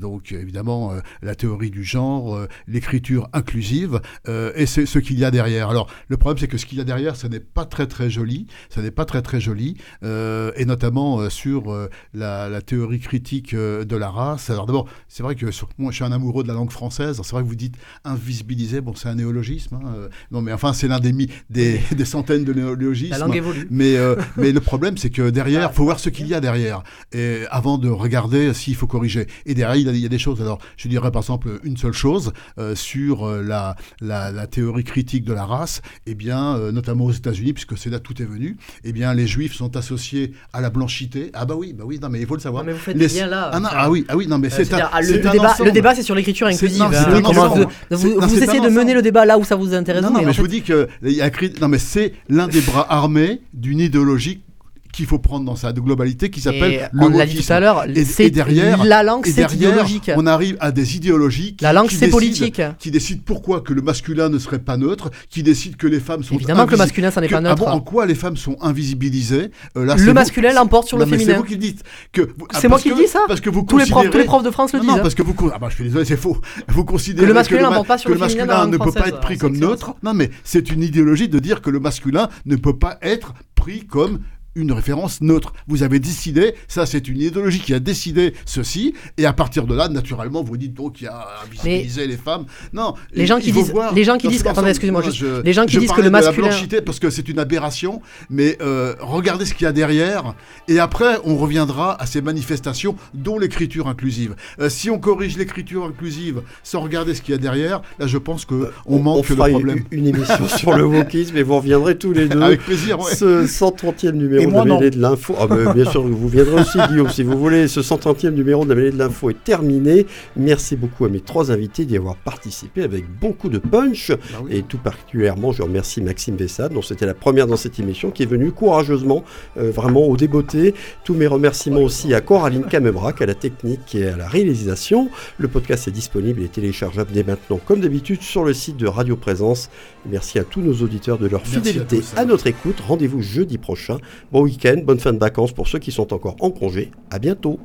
donc évidemment la théorie du genre, l'écriture inclusive, et c'est ce qu'il y a derrière. Alors le problème c'est que ce qu'il y a derrière, ça n'est pas très très joli, ça n'est pas très très joli, et notamment sur la, la, théorie critique de la race. Alors d'abord, c'est vrai que moi, je suis un amoureux de la langue française. C'est vrai que vous dites invisibiliser, bon, c'est un néologisme. Hein, euh, non, mais enfin, c'est l'un des, des, des, centaines de néologismes. La langue évolue. Mais, euh, mais le problème, c'est que derrière, il faut voir ce qu'il y a derrière, et avant de regarder s'il faut corriger. Et derrière, il y, a, des choses. Alors, je dirais par exemple une seule chose euh, sur la, la, théorie critique de la race. Eh bien, notamment aux États-Unis, puisque c'est là tout est venu. Eh bien, les Juifs sont associés à la blanchité. Ah bah oui, bah oui, non, mais il faut le savoir. Non, mais vous faites bien là. Ah, ah, oui, ah oui, non, mais c'est un, le débat, c'est sur l'écriture inclusive. Hein. vous, essayez de mener le débat là où ça vous intéresse. Non, non, mais, je vous dis que non, mais c'est l'un des bras armés d'une idéologie qu'il faut prendre dans sa globalité qui s'appelle le On l'a dit tout à l'heure, c'est derrière la langue, c'est idéologique. On arrive à des idéologies qui, la langue, c'est politique, qui décident pourquoi que le masculin ne serait pas neutre, qui décident que les femmes sont évidemment que le masculin ça n'est pas neutre. Ah en quoi les femmes sont invisibilisées euh, là, Le masculin l'emporte sur le féminin. C'est vous qui le dites. C'est moi qui le dis ça. Parce que vous tous les profs, tous les profs de France le disent. Non, parce que vous. Ah bah je suis désolé, c'est faux. Vous considérez que le masculin ne peut pas être pris comme neutre. Non, mais c'est une idéologie de dire que le masculin ne peut pas être pris comme une référence neutre. Vous avez décidé, ça c'est une idéologie qui a décidé ceci, et à partir de là, naturellement, vous dites donc qu'il y a visibiliser les femmes. Non, les gens qui disent, les gens qui disent, attendez, excusez-moi, les gens qui disent que le masculin, la parce que c'est une aberration, mais euh, regardez ce qu'il y a derrière, et après on reviendra à ces manifestations, dont l'écriture inclusive. Euh, si on corrige l'écriture inclusive sans regarder ce qu'il y a derrière, là je pense que euh, on, manque le problème. Une, une émission sur le wokisme, et vous reviendrez tous les deux. Avec plaisir. Ouais. Ce 130e numéro de la mêlée de l'info. Ah, bah, bien sûr, vous viendrez aussi, Guillaume, si vous voulez. Ce 130e numéro de la mêlée de l'info est terminé. Merci beaucoup à mes trois invités d'y avoir participé avec beaucoup de punch. Bah Et tout particulièrement, je remercie Maxime Vessade, dont c'était la première dans cette émission, qui est venu courageusement, euh, vraiment au débeauté. Tous mes remerciements aussi à Coraline Camebrac, à la technique et à la réalisation. Le podcast est disponible et téléchargeable dès maintenant, comme d'habitude, sur le site de Radio Présence. Merci à tous nos auditeurs de leur fidélité à, notre écoute. Rendez-vous jeudi prochain. Bon week-end, bonne fin de vacances pour ceux qui sont encore en congé. À bientôt.